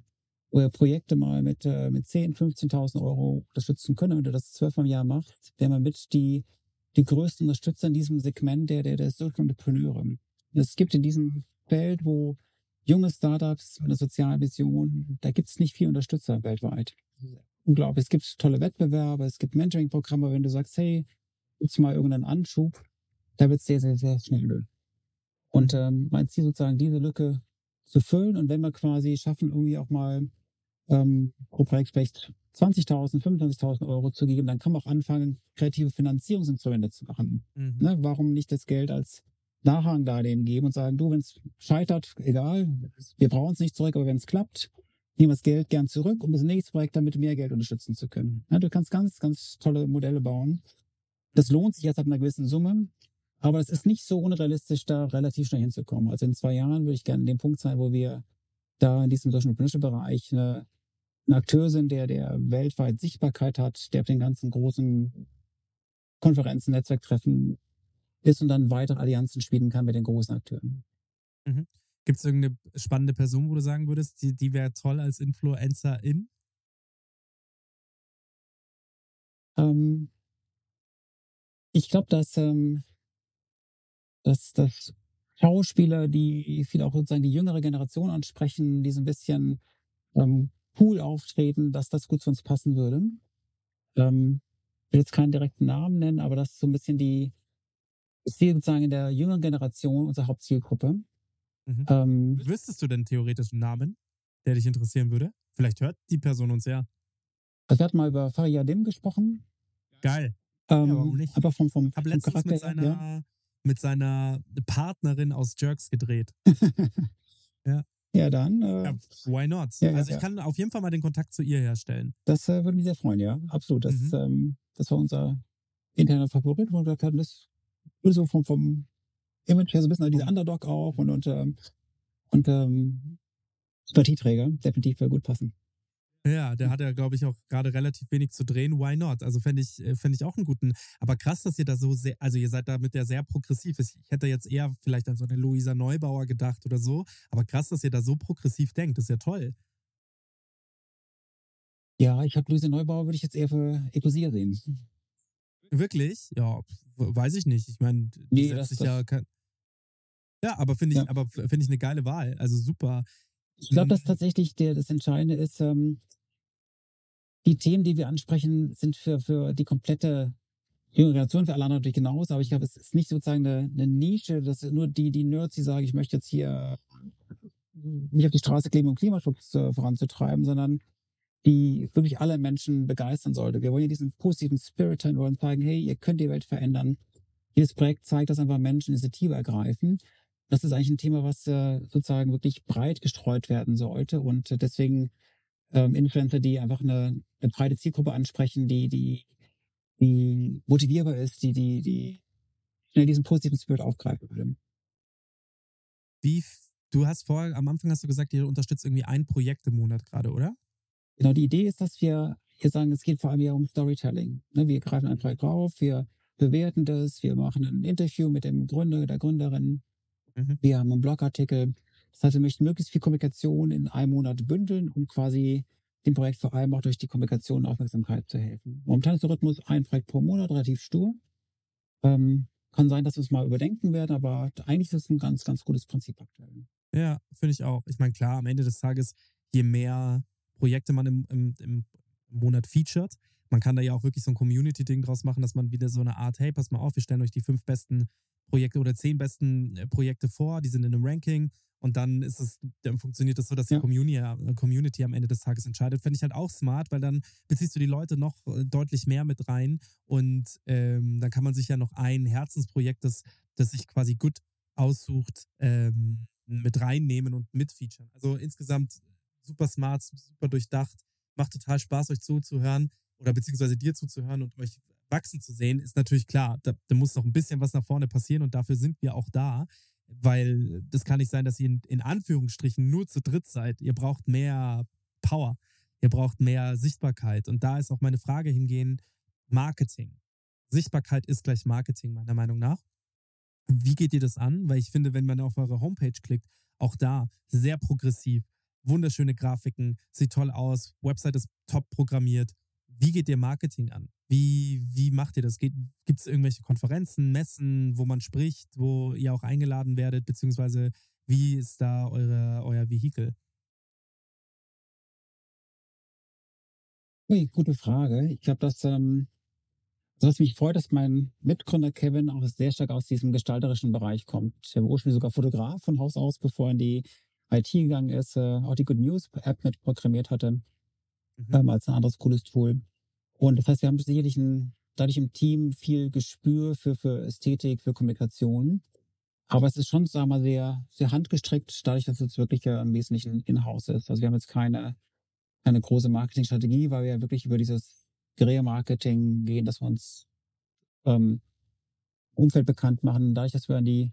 wo ihr Projekte mal mit, äh, mit 10, 15.000 Euro unterstützen können. Wenn ihr das zwölfmal im Jahr macht, wären wir mit die, die größten Unterstützer in diesem Segment der, der, der Social Entrepreneure. Es gibt in diesem Feld, wo junge Startups mit einer sozialen Vision, da gibt es nicht viel Unterstützer weltweit unglaublich. Es gibt tolle Wettbewerbe, es gibt Mentoring-Programme, wenn du sagst, hey, gibt's mal irgendeinen Anschub, da wird es sehr, sehr, sehr schnell. Und ähm, mein Ziel sozusagen, diese Lücke zu füllen und wenn wir quasi schaffen, irgendwie auch mal ähm, pro Projekt vielleicht 20.000, 25.000 Euro zu geben, dann kann man auch anfangen, kreative Finanzierungsinstrumente zu machen. Mhm. Ne? Warum nicht das Geld als Nachrangdarlehen geben und sagen, du, wenn es scheitert, egal, wir brauchen es nicht zurück, aber wenn es klappt, nehmen das Geld gern zurück, um das nächste Projekt damit mehr Geld unterstützen zu können. Ja, du kannst ganz, ganz tolle Modelle bauen. Das lohnt sich jetzt ab einer gewissen Summe, aber es ist nicht so unrealistisch, da relativ schnell hinzukommen. Also in zwei Jahren würde ich gerne an dem Punkt sein, wo wir da in diesem Social Bereich eine ein Akteur sind, der, der weltweit Sichtbarkeit hat, der auf den ganzen großen Konferenzen, Netzwerktreffen ist und dann weitere Allianzen spielen kann mit den großen Akteuren. Mhm. Gibt es irgendeine spannende Person, wo du sagen würdest, die, die wäre toll als Influencerin? Ähm, ich glaube, dass, ähm, dass, dass Schauspieler, die viel auch sozusagen die jüngere Generation ansprechen, die so ein bisschen ähm, cool auftreten, dass das gut zu uns passen würde. Ähm, ich will jetzt keinen direkten Namen nennen, aber das ist so ein bisschen die, ich sehe sozusagen in der jüngeren Generation unsere Hauptzielgruppe. Mhm. Ähm, Wüsstest du denn theoretisch einen Namen, der dich interessieren würde? Vielleicht hört die Person uns ja. also wir hatten mal über Fariyadim gesprochen. Geil. Ähm, warum nicht? Einfach vom, vom, Hab vom letztens Charakter mit seiner, ja. mit seiner Partnerin aus Jerks gedreht. Ja, dann, äh, Ja, why not? Ja, ja, also ich ja. kann auf jeden Fall mal den Kontakt zu ihr herstellen. das äh, würde mich sehr freuen, ja. Absolut. Das, Mhm. ähm, das war unser interner Favorit, wo wir gesagt haben, das so vom, vom Image her so ein bisschen an diese Underdog auch und, und, ähm, und ähm, Sympathieträger definitiv gut passen. Ja, der hat ja, glaube ich, auch gerade relativ wenig zu drehen. Why not? Also fände ich, äh, fänd ich auch einen guten. Aber krass, dass ihr da so sehr, also ihr seid da mit der sehr progressiv. Ich hätte jetzt eher vielleicht an so eine Luisa Neubauer gedacht oder so. Aber krass, dass ihr da so progressiv denkt. Das ist ja toll. Ja, ich habe Luise Neubauer, würde ich jetzt eher für Ecosier sehen. Wirklich? Ja, weiß ich nicht. Ich meine, Nee, setzt sich ja. Kein... Ja, aber finde ich, Ja. aber finde ich eine geile Wahl. Also super. Ich glaube, dass Mhm. tatsächlich der, das Entscheidende ist, ähm, die Themen, die wir ansprechen, sind für, für die komplette jüngere Generation, für alle anderen natürlich genauso, aber ich glaube, es ist nicht sozusagen eine, eine Nische, dass nur die, die Nerds, die sagen, ich möchte jetzt hier mich auf die Straße kleben, um Klimaschutz äh, voranzutreiben, sondern die wirklich alle Menschen begeistern sollte. Wir wollen ja diesen positiven Spirit haben, wir wollen zeigen, hey, ihr könnt die Welt verändern. Jedes Projekt zeigt, dass einfach Menschen Initiative ergreifen. Das ist eigentlich ein Thema, was äh, sozusagen wirklich breit gestreut werden sollte und äh, deswegen ähm, Influencer, die einfach eine, eine breite Zielgruppe ansprechen, die, die, die motivierbar ist, die, die, die schnell diesen positiven Spirit aufgreifen würde. Wie, du hast vorher, am Anfang hast du gesagt, ihr unterstützt irgendwie ein Projekt im Monat gerade, oder? Genau, die Idee ist, dass wir hier sagen, es geht vor allem ja um Storytelling. Ne, wir greifen ein Projekt auf, wir bewerten das, wir machen ein Interview mit dem Gründer, der Gründerin, Mhm. wir haben einen Blogartikel. Das heißt, wir möchten möglichst viel Kommunikation in einem Monat bündeln, um quasi dem Projekt vor allem auch durch die Kommunikation Aufmerksamkeit zu helfen. Momentan ist der Rhythmus ein Projekt pro Monat, relativ stur. Ähm, kann sein, dass wir es mal überdenken werden, aber eigentlich ist es ein ganz, ganz gutes Prinzip aktuell. Ja, finde ich auch. Ich meine, klar, am Ende des Tages, je mehr Projekte man im, im, im Monat featured, man kann da ja auch wirklich so ein Community-Ding draus machen, dass man wieder so eine Art, hey, pass mal auf, wir stellen euch die fünf besten Projekte oder zehn besten äh, Projekte vor, die sind in einem Ranking und dann ist es, dann funktioniert das so, dass die Ja. Community, äh, Community am Ende des Tages entscheidet. Finde ich halt auch smart, weil dann beziehst du die Leute noch äh, deutlich mehr mit rein und ähm, dann kann man sich ja noch ein Herzensprojekt, das, das sich quasi gut aussucht, ähm, mit reinnehmen und mitfeaturen. Also insgesamt super smart, super durchdacht, macht total Spaß, euch zuzuhören oder beziehungsweise dir zuzuhören und euch wachsen zu sehen, ist natürlich klar. Da, da muss noch ein bisschen was nach vorne passieren und dafür sind wir auch da, weil das kann nicht sein, dass ihr in, in Anführungsstrichen nur zu dritt seid. Ihr braucht mehr Power, ihr braucht mehr Sichtbarkeit und da ist auch meine Frage hingehen, Marketing. Sichtbarkeit ist gleich Marketing, meiner Meinung nach. Wie geht ihr das an? Weil ich finde, wenn man auf eure Homepage klickt, auch da sehr progressiv, wunderschöne Grafiken, sieht toll aus, Website ist top programmiert. Wie geht ihr Marketing an? Wie, wie macht ihr das? Gibt es irgendwelche Konferenzen, Messen, wo man spricht, wo ihr auch eingeladen werdet, beziehungsweise wie ist da eure, euer Vehikel? Ui, gute Frage. Ich glaube, dass ähm, also was mich freut, dass mein Mitgründer Kevin auch sehr stark aus diesem gestalterischen Bereich kommt. Er war ursprünglich sogar Fotograf von Haus aus, bevor er in die IT gegangen ist, äh, auch die Good News App mit programmiert hatte, Mhm. ähm, als ein anderes cooles Tool. Und das heißt, wir haben sicherlich ein, dadurch im Team viel Gespür für, für Ästhetik, für Kommunikation. Aber es ist schon, sagen wir mal, sehr, sehr handgestrickt, dadurch, dass es wirklich äh, im Wesentlichen in-house ist. Also wir haben jetzt keine, keine große Marketingstrategie, weil wir ja wirklich über dieses Guerilla-Marketing gehen, dass wir uns ähm, Umfeld bekannt machen. Dadurch, dass wir an die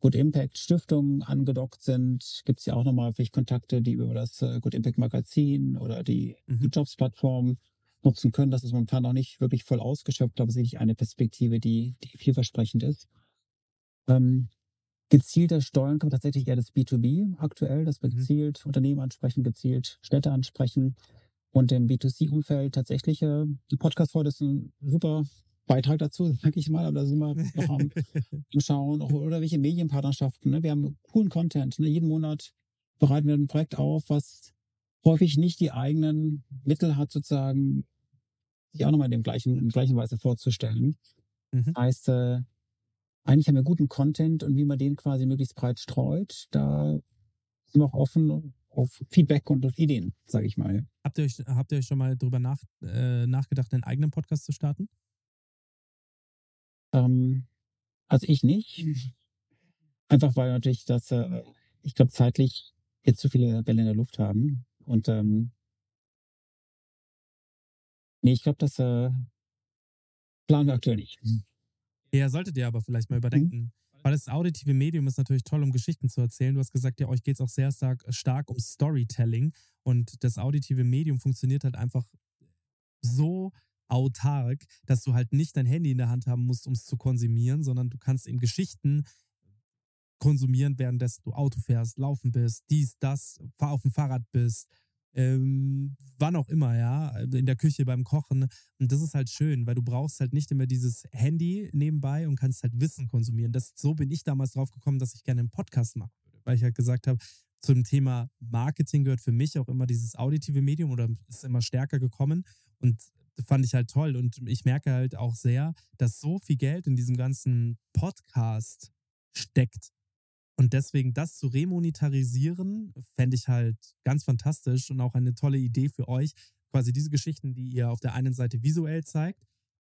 Good Impact Stiftungen angedockt sind, gibt es ja auch nochmal vielleicht Kontakte, die über das äh, Good Impact Magazin oder die Mhm. Good Jobs Plattform nutzen können. Das ist momentan noch nicht wirklich voll ausgeschöpft, aber sicherlich eine Perspektive, die, die vielversprechend ist. Ähm, gezielter Steuern kann man tatsächlich eher das B2B aktuell, dass wir Mhm. gezielt Unternehmen ansprechen, gezielt Städte ansprechen. Und im B2C-Umfeld tatsächlich, äh, die Podcast-Folge ist ein super Beitrag dazu, sag ich mal, aber da sind wir noch am, am Schauen, auch, oder welche Medienpartnerschaften. Ne? Wir haben coolen Content. Ne? Jeden Monat bereiten wir ein Projekt auf, was häufig nicht die eigenen Mittel hat, sozusagen, sich auch nochmal in, dem gleichen, in der gleichen Weise vorzustellen. Mhm. Heißt, äh, eigentlich haben wir guten Content und wie man den quasi möglichst breit streut, da sind wir auch offen auf Feedback und auf Ideen, sage ich mal. Habt ihr euch, habt ihr euch schon mal drüber nach, äh, nachgedacht, einen eigenen Podcast zu starten? Ähm, also ich nicht. Einfach weil natürlich das, äh, ich glaube, zeitlich jetzt zu viele Bälle in der Luft haben. Und ähm, nee, ich glaube, das äh, planen wir aktuell nicht. Ja, solltet ihr aber vielleicht mal überdenken. Weil das auditive Medium ist natürlich toll, um Geschichten zu erzählen. Du hast gesagt, ja, euch geht es auch sehr stark, stark um Storytelling. Und das auditive Medium funktioniert halt einfach so autark, dass du halt nicht dein Handy in der Hand haben musst, um es zu konsumieren, sondern du kannst eben Geschichten konsumieren, währenddessen du Auto fährst, laufen bist, dies, das, auf dem Fahrrad bist, ähm, wann auch immer, ja, in der Küche beim Kochen. Und das ist halt schön, weil du brauchst halt nicht immer dieses Handy nebenbei und kannst halt Wissen konsumieren. Das, so bin ich damals drauf gekommen, dass ich gerne einen Podcast würde, weil ich halt gesagt habe, zum Thema Marketing gehört für mich auch immer dieses auditive Medium oder ist immer stärker gekommen und fand ich halt toll und ich merke halt auch sehr, dass so viel Geld in diesem ganzen Podcast steckt und deswegen das zu remonetarisieren, fände ich halt ganz fantastisch und auch eine tolle Idee für euch, quasi diese Geschichten, die ihr auf der einen Seite visuell zeigt,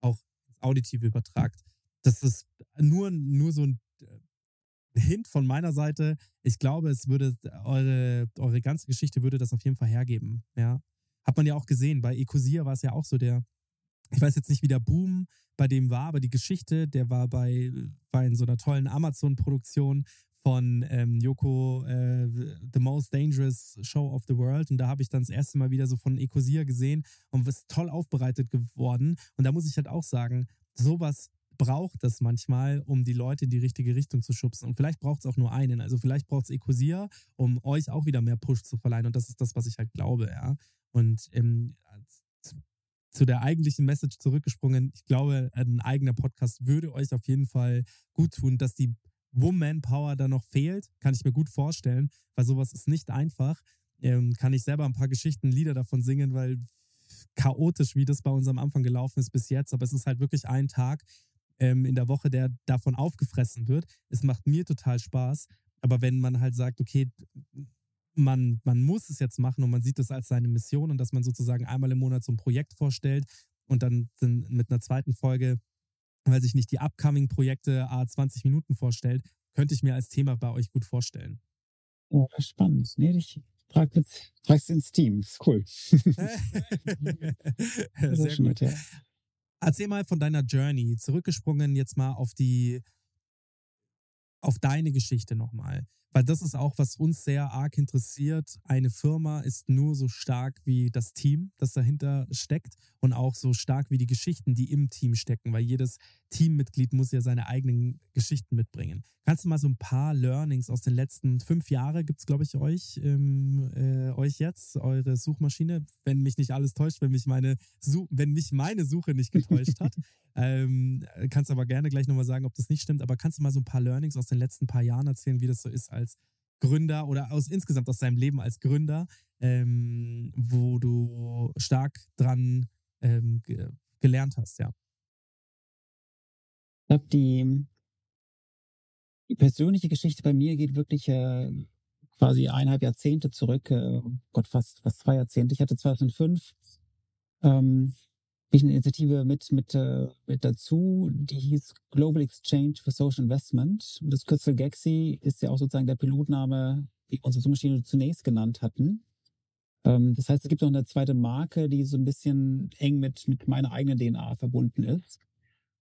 auch ins Auditive übertragt. Das ist nur, nur so ein äh, Hint von meiner Seite. Ich glaube, es würde eure, eure ganze Geschichte würde das auf jeden Fall hergeben. Ja. Hat man ja auch gesehen. Bei Ecosia war es ja auch so der, ich weiß jetzt nicht, wie der Boom bei dem war, aber die Geschichte, der war bei, war in so einer tollen Amazon-Produktion von ähm, Yoko äh, The Most Dangerous Show of the World. Und da habe ich dann das erste Mal wieder so von Ecosia gesehen und was toll aufbereitet geworden. Und da muss ich halt auch sagen, sowas braucht es manchmal, um die Leute in die richtige Richtung zu schubsen. Und vielleicht braucht es auch nur einen. Also vielleicht braucht es Ecosia, um euch auch wieder mehr Push zu verleihen. Und das ist das, was ich halt glaube, ja. Und ähm, zu, der eigentlichen Message zurückgesprungen, ich glaube, ein eigener Podcast würde euch auf jeden Fall gut tun, dass die Woman Power da noch fehlt, kann ich mir gut vorstellen, weil sowas ist nicht einfach. Ähm, kann ich selber ein paar Geschichten, Lieder davon singen, weil chaotisch, wie das bei uns am Anfang gelaufen ist bis jetzt, aber es ist halt wirklich ein Tag ähm, in der Woche, der davon aufgefressen wird. Es macht mir total Spaß, aber wenn man halt sagt, okay, man, man muss es jetzt machen und man sieht es als seine Mission und dass man sozusagen einmal im Monat so ein Projekt vorstellt und dann, mit einer zweiten Folge weil sich nicht die upcoming-Projekte A 20 Minuten vorstellt, könnte ich mir als Thema bei euch gut vorstellen. Oh, spannend. Nee, ich jetzt trag's ins Team. Ist cool. Sehr schön, gut. ja. Erzähl mal von deiner Journey. Zurückgesprungen jetzt mal auf die, auf deine Geschichte nochmal. Weil das ist auch, was uns sehr arg interessiert. Eine Firma ist nur so stark wie das Team, das dahinter steckt und auch so stark wie die Geschichten, die im Team stecken, weil jedes Teammitglied muss ja seine eigenen Geschichten mitbringen. Kannst du mal so ein paar Learnings aus den letzten fünf Jahren, gibt es, glaube ich, euch, ähm, äh, euch jetzt, eure Suchmaschine, wenn mich nicht alles täuscht, wenn mich meine, Su wenn mich meine Suche nicht getäuscht hat. Ähm, kannst aber gerne gleich nochmal sagen, ob das nicht stimmt, aber kannst du mal so ein paar Learnings aus den letzten paar Jahren erzählen, wie das so ist als Gründer oder aus insgesamt aus deinem Leben als Gründer, ähm, wo du stark dran ähm, ge gelernt hast, ja. Ich glaube, die, die persönliche Geschichte bei mir geht wirklich äh, quasi eineinhalb Jahrzehnte zurück. Äh, Gott, fast, fast zwei Jahrzehnte. Ich hatte 2005 ähm, ich eine Initiative mit, mit, äh, mit dazu, die hieß Global Exchange for Social Investment. Das Kürzel GAXI ist ja auch sozusagen der Pilotname, wie unsere Suchmaschine zunächst genannt hatten. Ähm, das heißt, es gibt noch eine zweite Marke, die so ein bisschen eng mit, mit meiner eigenen DNA verbunden ist.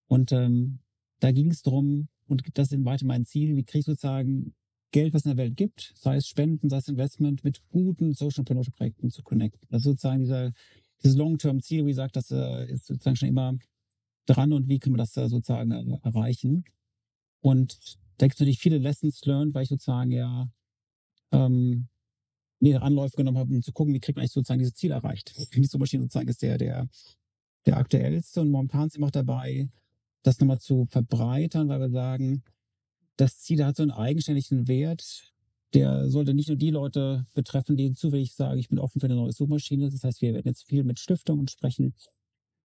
Und ähm, da ging es darum, und das ist weiter mein Ziel, wie kriege ich sozusagen Geld, was es in der Welt gibt, sei es Spenden, sei es Investment, mit guten Social Entrepreneurship Projekten zu connecten. Das ist sozusagen dieser, dieses Long-Term-Ziel, wie gesagt, das äh, ist sozusagen schon immer dran und wie können wir das sozusagen äh, erreichen. Und da gibt es natürlich viele Lessons learned, weil ich sozusagen ja ähm, mehrere Anläufe genommen habe, um zu gucken, wie kriegt man eigentlich sozusagen dieses Ziel erreicht. Die Suchmaschine sozusagen ist der, der, der aktuellste und momentan sind wir auch dabei, das nochmal zu verbreitern, weil wir sagen, das Ziel hat so einen eigenständigen Wert, der sollte nicht nur die Leute betreffen, die zufällig sagen, ich bin offen für eine neue Suchmaschine. Das heißt, wir werden jetzt viel mit Stiftungen sprechen.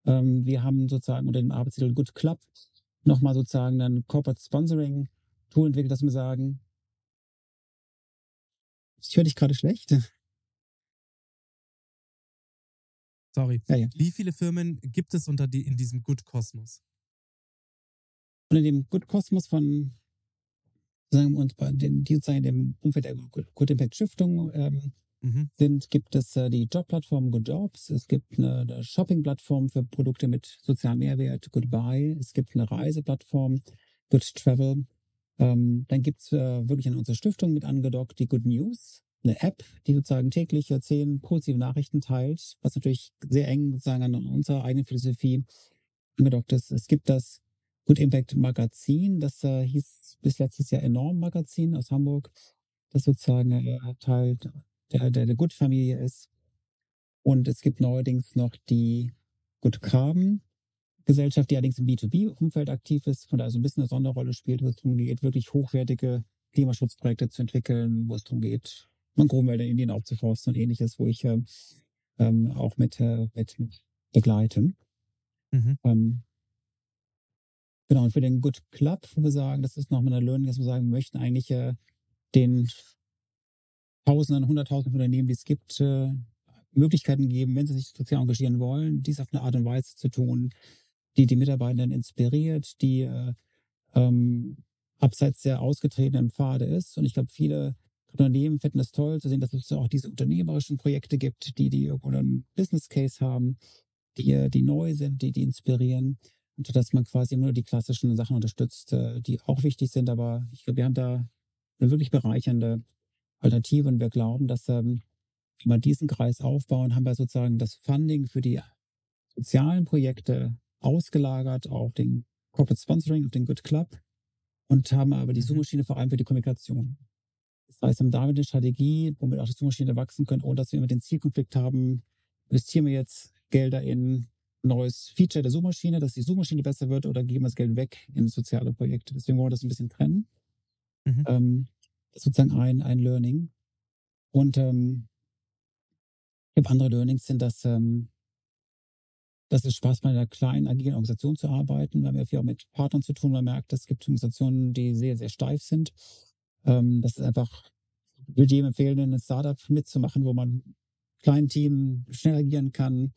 Ähm, wir haben sozusagen unter dem Arbeitstitel Good Club nochmal sozusagen ein Corporate Sponsoring Tool entwickelt, dass wir sagen, ich höre dich gerade schlecht. Sorry. Ja, ja. Wie viele Firmen gibt es unter die, in diesem Good Kosmos? Unter dem Good Kosmos von sagen wir uns bei den, die sozusagen in dem Umfeld der Good Impact Stiftung ähm, Mhm. sind, gibt es äh, die Jobplattform Good Jobs, es gibt eine, eine Shopping-Plattform für Produkte mit sozialem Mehrwert, Goodbye, es gibt eine Reiseplattform, Good Travel, ähm, dann gibt es äh, wirklich an unsere Stiftung mit angedockt die Good News, eine App, die sozusagen täglich äh, zehn positive Nachrichten teilt, was natürlich sehr eng sozusagen an unserer eigenen Philosophie angedockt ist. Es gibt das Good Impact Magazin, das äh, hieß bis letztes Jahr Enorm Magazin aus Hamburg, das sozusagen äh, Teil der, der, der Good-Familie ist. Und es gibt neuerdings noch die Good Carbon Gesellschaft, die allerdings im B2B-Umfeld aktiv ist, von daher so ein bisschen eine Sonderrolle spielt, wo es darum geht, wirklich hochwertige Klimaschutzprojekte zu entwickeln, wo es darum geht, Mangrovenwälder in Indien aufzuforsten und ähnliches, wo ich äh, ähm, auch mit, äh, mit begleite. Mhm. Ähm, genau, und für den Good Club, wo wir sagen, das ist nochmal eine Learning, dass wir sagen, wir möchten eigentlich äh, den Tausenden, Hunderttausenden von Unternehmen, die es gibt, äh, Möglichkeiten geben, wenn sie sich sozial engagieren wollen, dies auf eine Art und Weise zu tun, die die Mitarbeitenden inspiriert, die äh, ähm, abseits der ausgetretenen Pfade ist. Und ich glaube, viele Unternehmen finden es toll zu sehen, dass es auch diese unternehmerischen Projekte gibt, die, die irgendwo einen Business Case haben, die, äh, die neu sind, die, die inspirieren. Und dass man quasi immer nur die klassischen Sachen unterstützt, äh, die auch wichtig sind. Aber ich glaube, wir haben da eine wirklich bereichernde Alternative und wir glauben, dass ähm, wenn wir diesen Kreis aufbauen, haben wir sozusagen das Funding für die sozialen Projekte ausgelagert auf den Corporate Sponsoring, auf den Good Club und haben aber die Mhm. Suchmaschine vor allem für die Kommunikation. Das heißt, wir haben damit eine Strategie, womit auch die Suchmaschine wachsen können, ohne dass wir immer den Zielkonflikt haben, investieren wir jetzt Gelder in neues Feature der Suchmaschine, dass die Suchmaschine besser wird oder geben wir das Geld weg in soziale Projekte. Deswegen wollen wir das ein bisschen trennen. Mhm. Ähm, das ist sozusagen ein, ein Learning. Und ähm, ich andere Learnings sind, dass, ähm, dass es Spaß bei einer kleinen, agilen Organisation zu arbeiten. Wir haben ja viel auch mit Partnern zu tun. Man merkt, es gibt Organisationen, die sehr, sehr steif sind. Ähm, das ist einfach, ich würde jedem empfehlen, in einem Startup mitzumachen, wo man kleinen Team schnell agieren kann.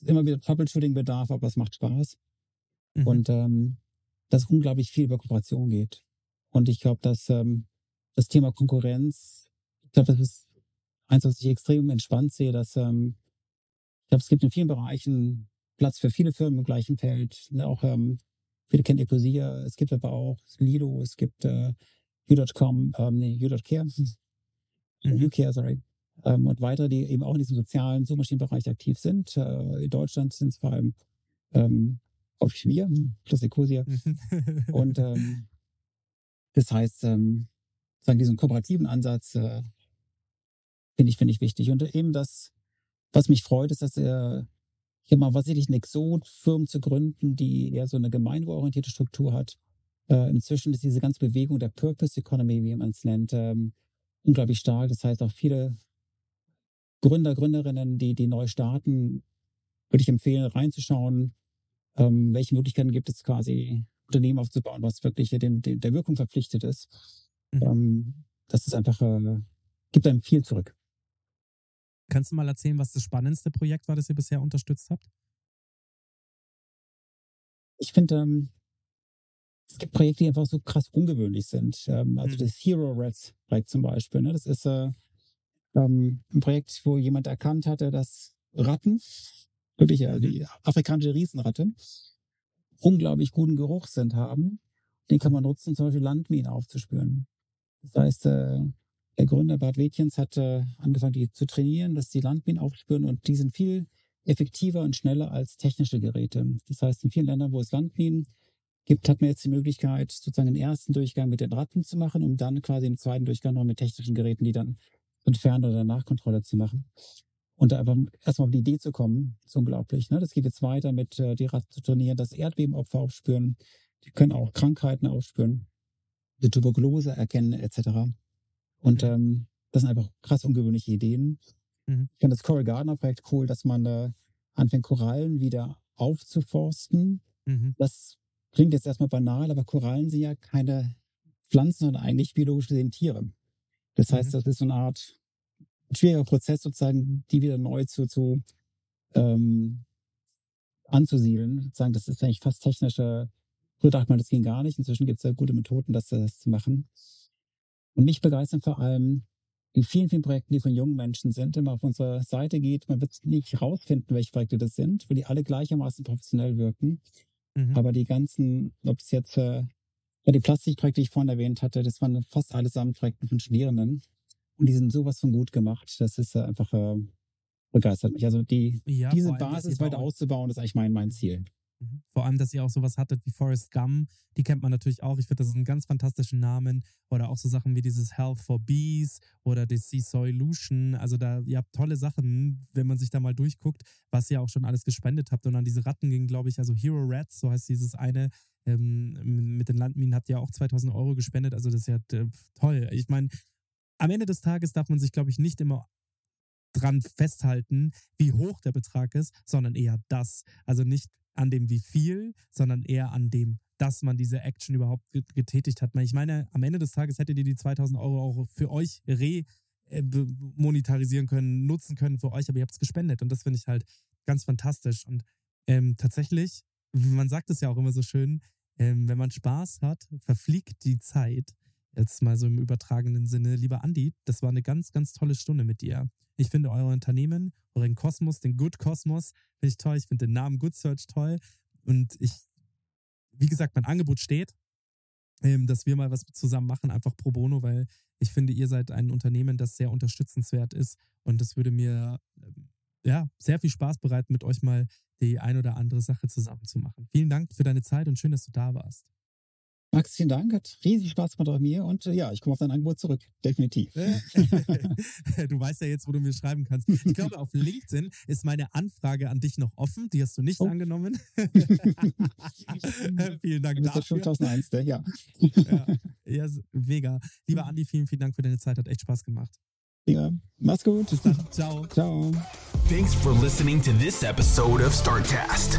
Ist immer wieder Troubleshooting-Bedarf, aber es macht Spaß. Mhm. Und ähm, dass unglaublich viel über Kooperation geht. Und ich glaube, dass ähm, das Thema Konkurrenz, ich glaube, das ist eins, was ich extrem entspannt sehe, dass ähm, ich glaube, es gibt in vielen Bereichen Platz für viele Firmen im gleichen Feld. Ne, Auch ähm, viele kennen Ecosia, es gibt aber auch Lido, es gibt äh, U.com, ähm, nee, U.care, Mhm. UCare, sorry. Ähm, und weitere, die eben auch in diesem sozialen Suchmaschinenbereich aktiv sind. Äh, in Deutschland sind es vor allem ähm, auch wir plus Ecosia. Und ähm, das heißt, ähm, sagen diesen kooperativen Ansatz äh, finde ich finde ich wichtig und eben das, was mich freut, ist, dass äh, ich habe mal tatsächlich eine Exot-Firmen zu gründen, die eher so eine gemeinwohlorientierte Struktur hat. Äh, inzwischen ist diese ganze Bewegung der Purpose Economy, wie man es nennt, ähm, unglaublich stark. Das heißt auch viele Gründer, Gründerinnen, die die neu starten, würde ich empfehlen, reinzuschauen, ähm, welche Möglichkeiten gibt es quasi Unternehmen aufzubauen, was wirklich dem, dem, der Wirkung verpflichtet ist. Mhm. Ähm, das ist einfach, äh, gibt einem viel zurück. Kannst du mal erzählen, was das spannendste Projekt war, das ihr bisher unterstützt habt? Ich finde, ähm, es gibt Projekte, die einfach so krass ungewöhnlich sind. Ähm, also Mhm. das Hero Rats Projekt zum Beispiel. Ne? Das ist äh, ähm, ein Projekt, wo jemand erkannt hatte, dass Ratten, wirklich äh, Mhm. die afrikanische Riesenratte, unglaublich guten Geruchssinn haben den kann man nutzen, zum Beispiel Landminen aufzuspüren. Das heißt, äh, der Gründer Bart Wetjens hat äh, angefangen, die zu trainieren, dass die Landminen aufspüren und die sind viel effektiver und schneller als technische Geräte. Das heißt, in vielen Ländern, wo es Landminen gibt, hat man jetzt die Möglichkeit, sozusagen den ersten Durchgang mit den Ratten zu machen, um dann quasi im zweiten Durchgang noch mit technischen Geräten, die dann entfernen oder Nachkontrolle zu machen. Und da einfach erstmal auf die Idee zu kommen, ist unglaublich. Ne? Das geht jetzt weiter mit äh, die Ratten zu trainieren, das Erdbebenopfer aufspüren. Die können auch Krankheiten aufspüren, die Tuberkulose erkennen etc. Und ähm, das sind einfach krass ungewöhnliche Ideen. Mhm. Ich finde das Coral Gardner Projekt cool, dass man äh, anfängt, Korallen wieder aufzuforsten. Mhm. Das klingt jetzt erstmal banal, aber Korallen sind ja keine Pflanzen, sondern eigentlich biologisch gesehen Tiere. Das heißt, Mhm. das ist so eine Art schwieriger Prozess, sozusagen, die wieder neu zu, zu ähm, anzusiedeln. Sozusagen, das ist eigentlich fast technische. Früher dachte man, das ging gar nicht. Inzwischen gibt es ja gute Methoden, das, das zu machen. Und mich begeistern vor allem die vielen, vielen Projekten, die von jungen Menschen sind. Wenn man auf unsere Seite geht, man wird nicht rausfinden, welche Projekte das sind, weil die alle gleichermaßen professionell wirken. Mhm. Aber die ganzen, ob es jetzt äh, ja, die Plastikprojekte, die ich vorhin erwähnt hatte, das waren fast allesamt Projekte von Studierenden. Und die sind sowas von gut gemacht. Das ist einfach äh, begeistert mich. Also die, Ja, diese Basis weiter auszubauen, ist eigentlich mein, mein Ziel. Mhm. Vor allem, dass ihr auch sowas hattet wie Forrest Gump, die kennt man natürlich auch. Ich finde, das ist ein ganz fantastischen Namen. Oder auch so Sachen wie dieses Health for Bees oder das Sea Solution. Also da, ihr habt tolle Sachen, wenn man sich da mal durchguckt, was ihr auch schon alles gespendet habt. Und an diese Ratten ging, glaube ich, also Hero Rats, so heißt dieses eine, ähm, mit den Landminen habt ihr auch 2000 Euro gespendet. Also das ist ja äh, toll. Ich meine, am Ende des Tages darf man sich, glaube ich, nicht immer dran festhalten, wie hoch der Betrag ist, sondern eher das. Also nicht an dem wie viel, sondern eher an dem, dass man diese Action überhaupt get- getätigt hat. Ich meine, am Ende des Tages hättet ihr die 2000 Euro auch für euch re äh, monetarisieren können, nutzen können für euch, aber ihr habt es gespendet und das finde ich halt ganz fantastisch. Und ähm, tatsächlich, man sagt es ja auch immer so schön, ähm, wenn man Spaß hat, verfliegt die Zeit. Jetzt mal so im übertragenen Sinne. Lieber Andi, das war eine ganz, ganz tolle Stunde mit dir. Ich finde euer Unternehmen, euren Kosmos, den Good Kosmos, finde ich toll. Ich finde den Namen Good Search toll. Und ich, wie gesagt, mein Angebot steht, ähm, dass wir mal was zusammen machen, einfach pro bono, weil ich finde, ihr seid ein Unternehmen, das sehr unterstützenswert ist. Und das würde mir ähm, ja, sehr viel Spaß bereiten, mit euch mal die ein oder andere Sache zusammen zu machen. Vielen Dank für deine Zeit und schön, dass du da warst. Max, vielen Dank. Hat riesig Spaß gemacht bei mir. Und äh, ja, ich komme auf dein Angebot zurück. Definitiv. du weißt ja jetzt, wo du mir schreiben kannst. Ich glaube, auf LinkedIn ist meine Anfrage an dich noch offen. Die hast du nicht Oh. angenommen. vielen Dank Das ist dafür. 5001, der, ja. Ja, ja, mega. Lieber Andi, vielen, vielen Dank für deine Zeit. Hat echt Spaß gemacht. ja. Mach's gut. Bis dann. Ciao. Ciao. Thanks for listening to this episode of StartCast.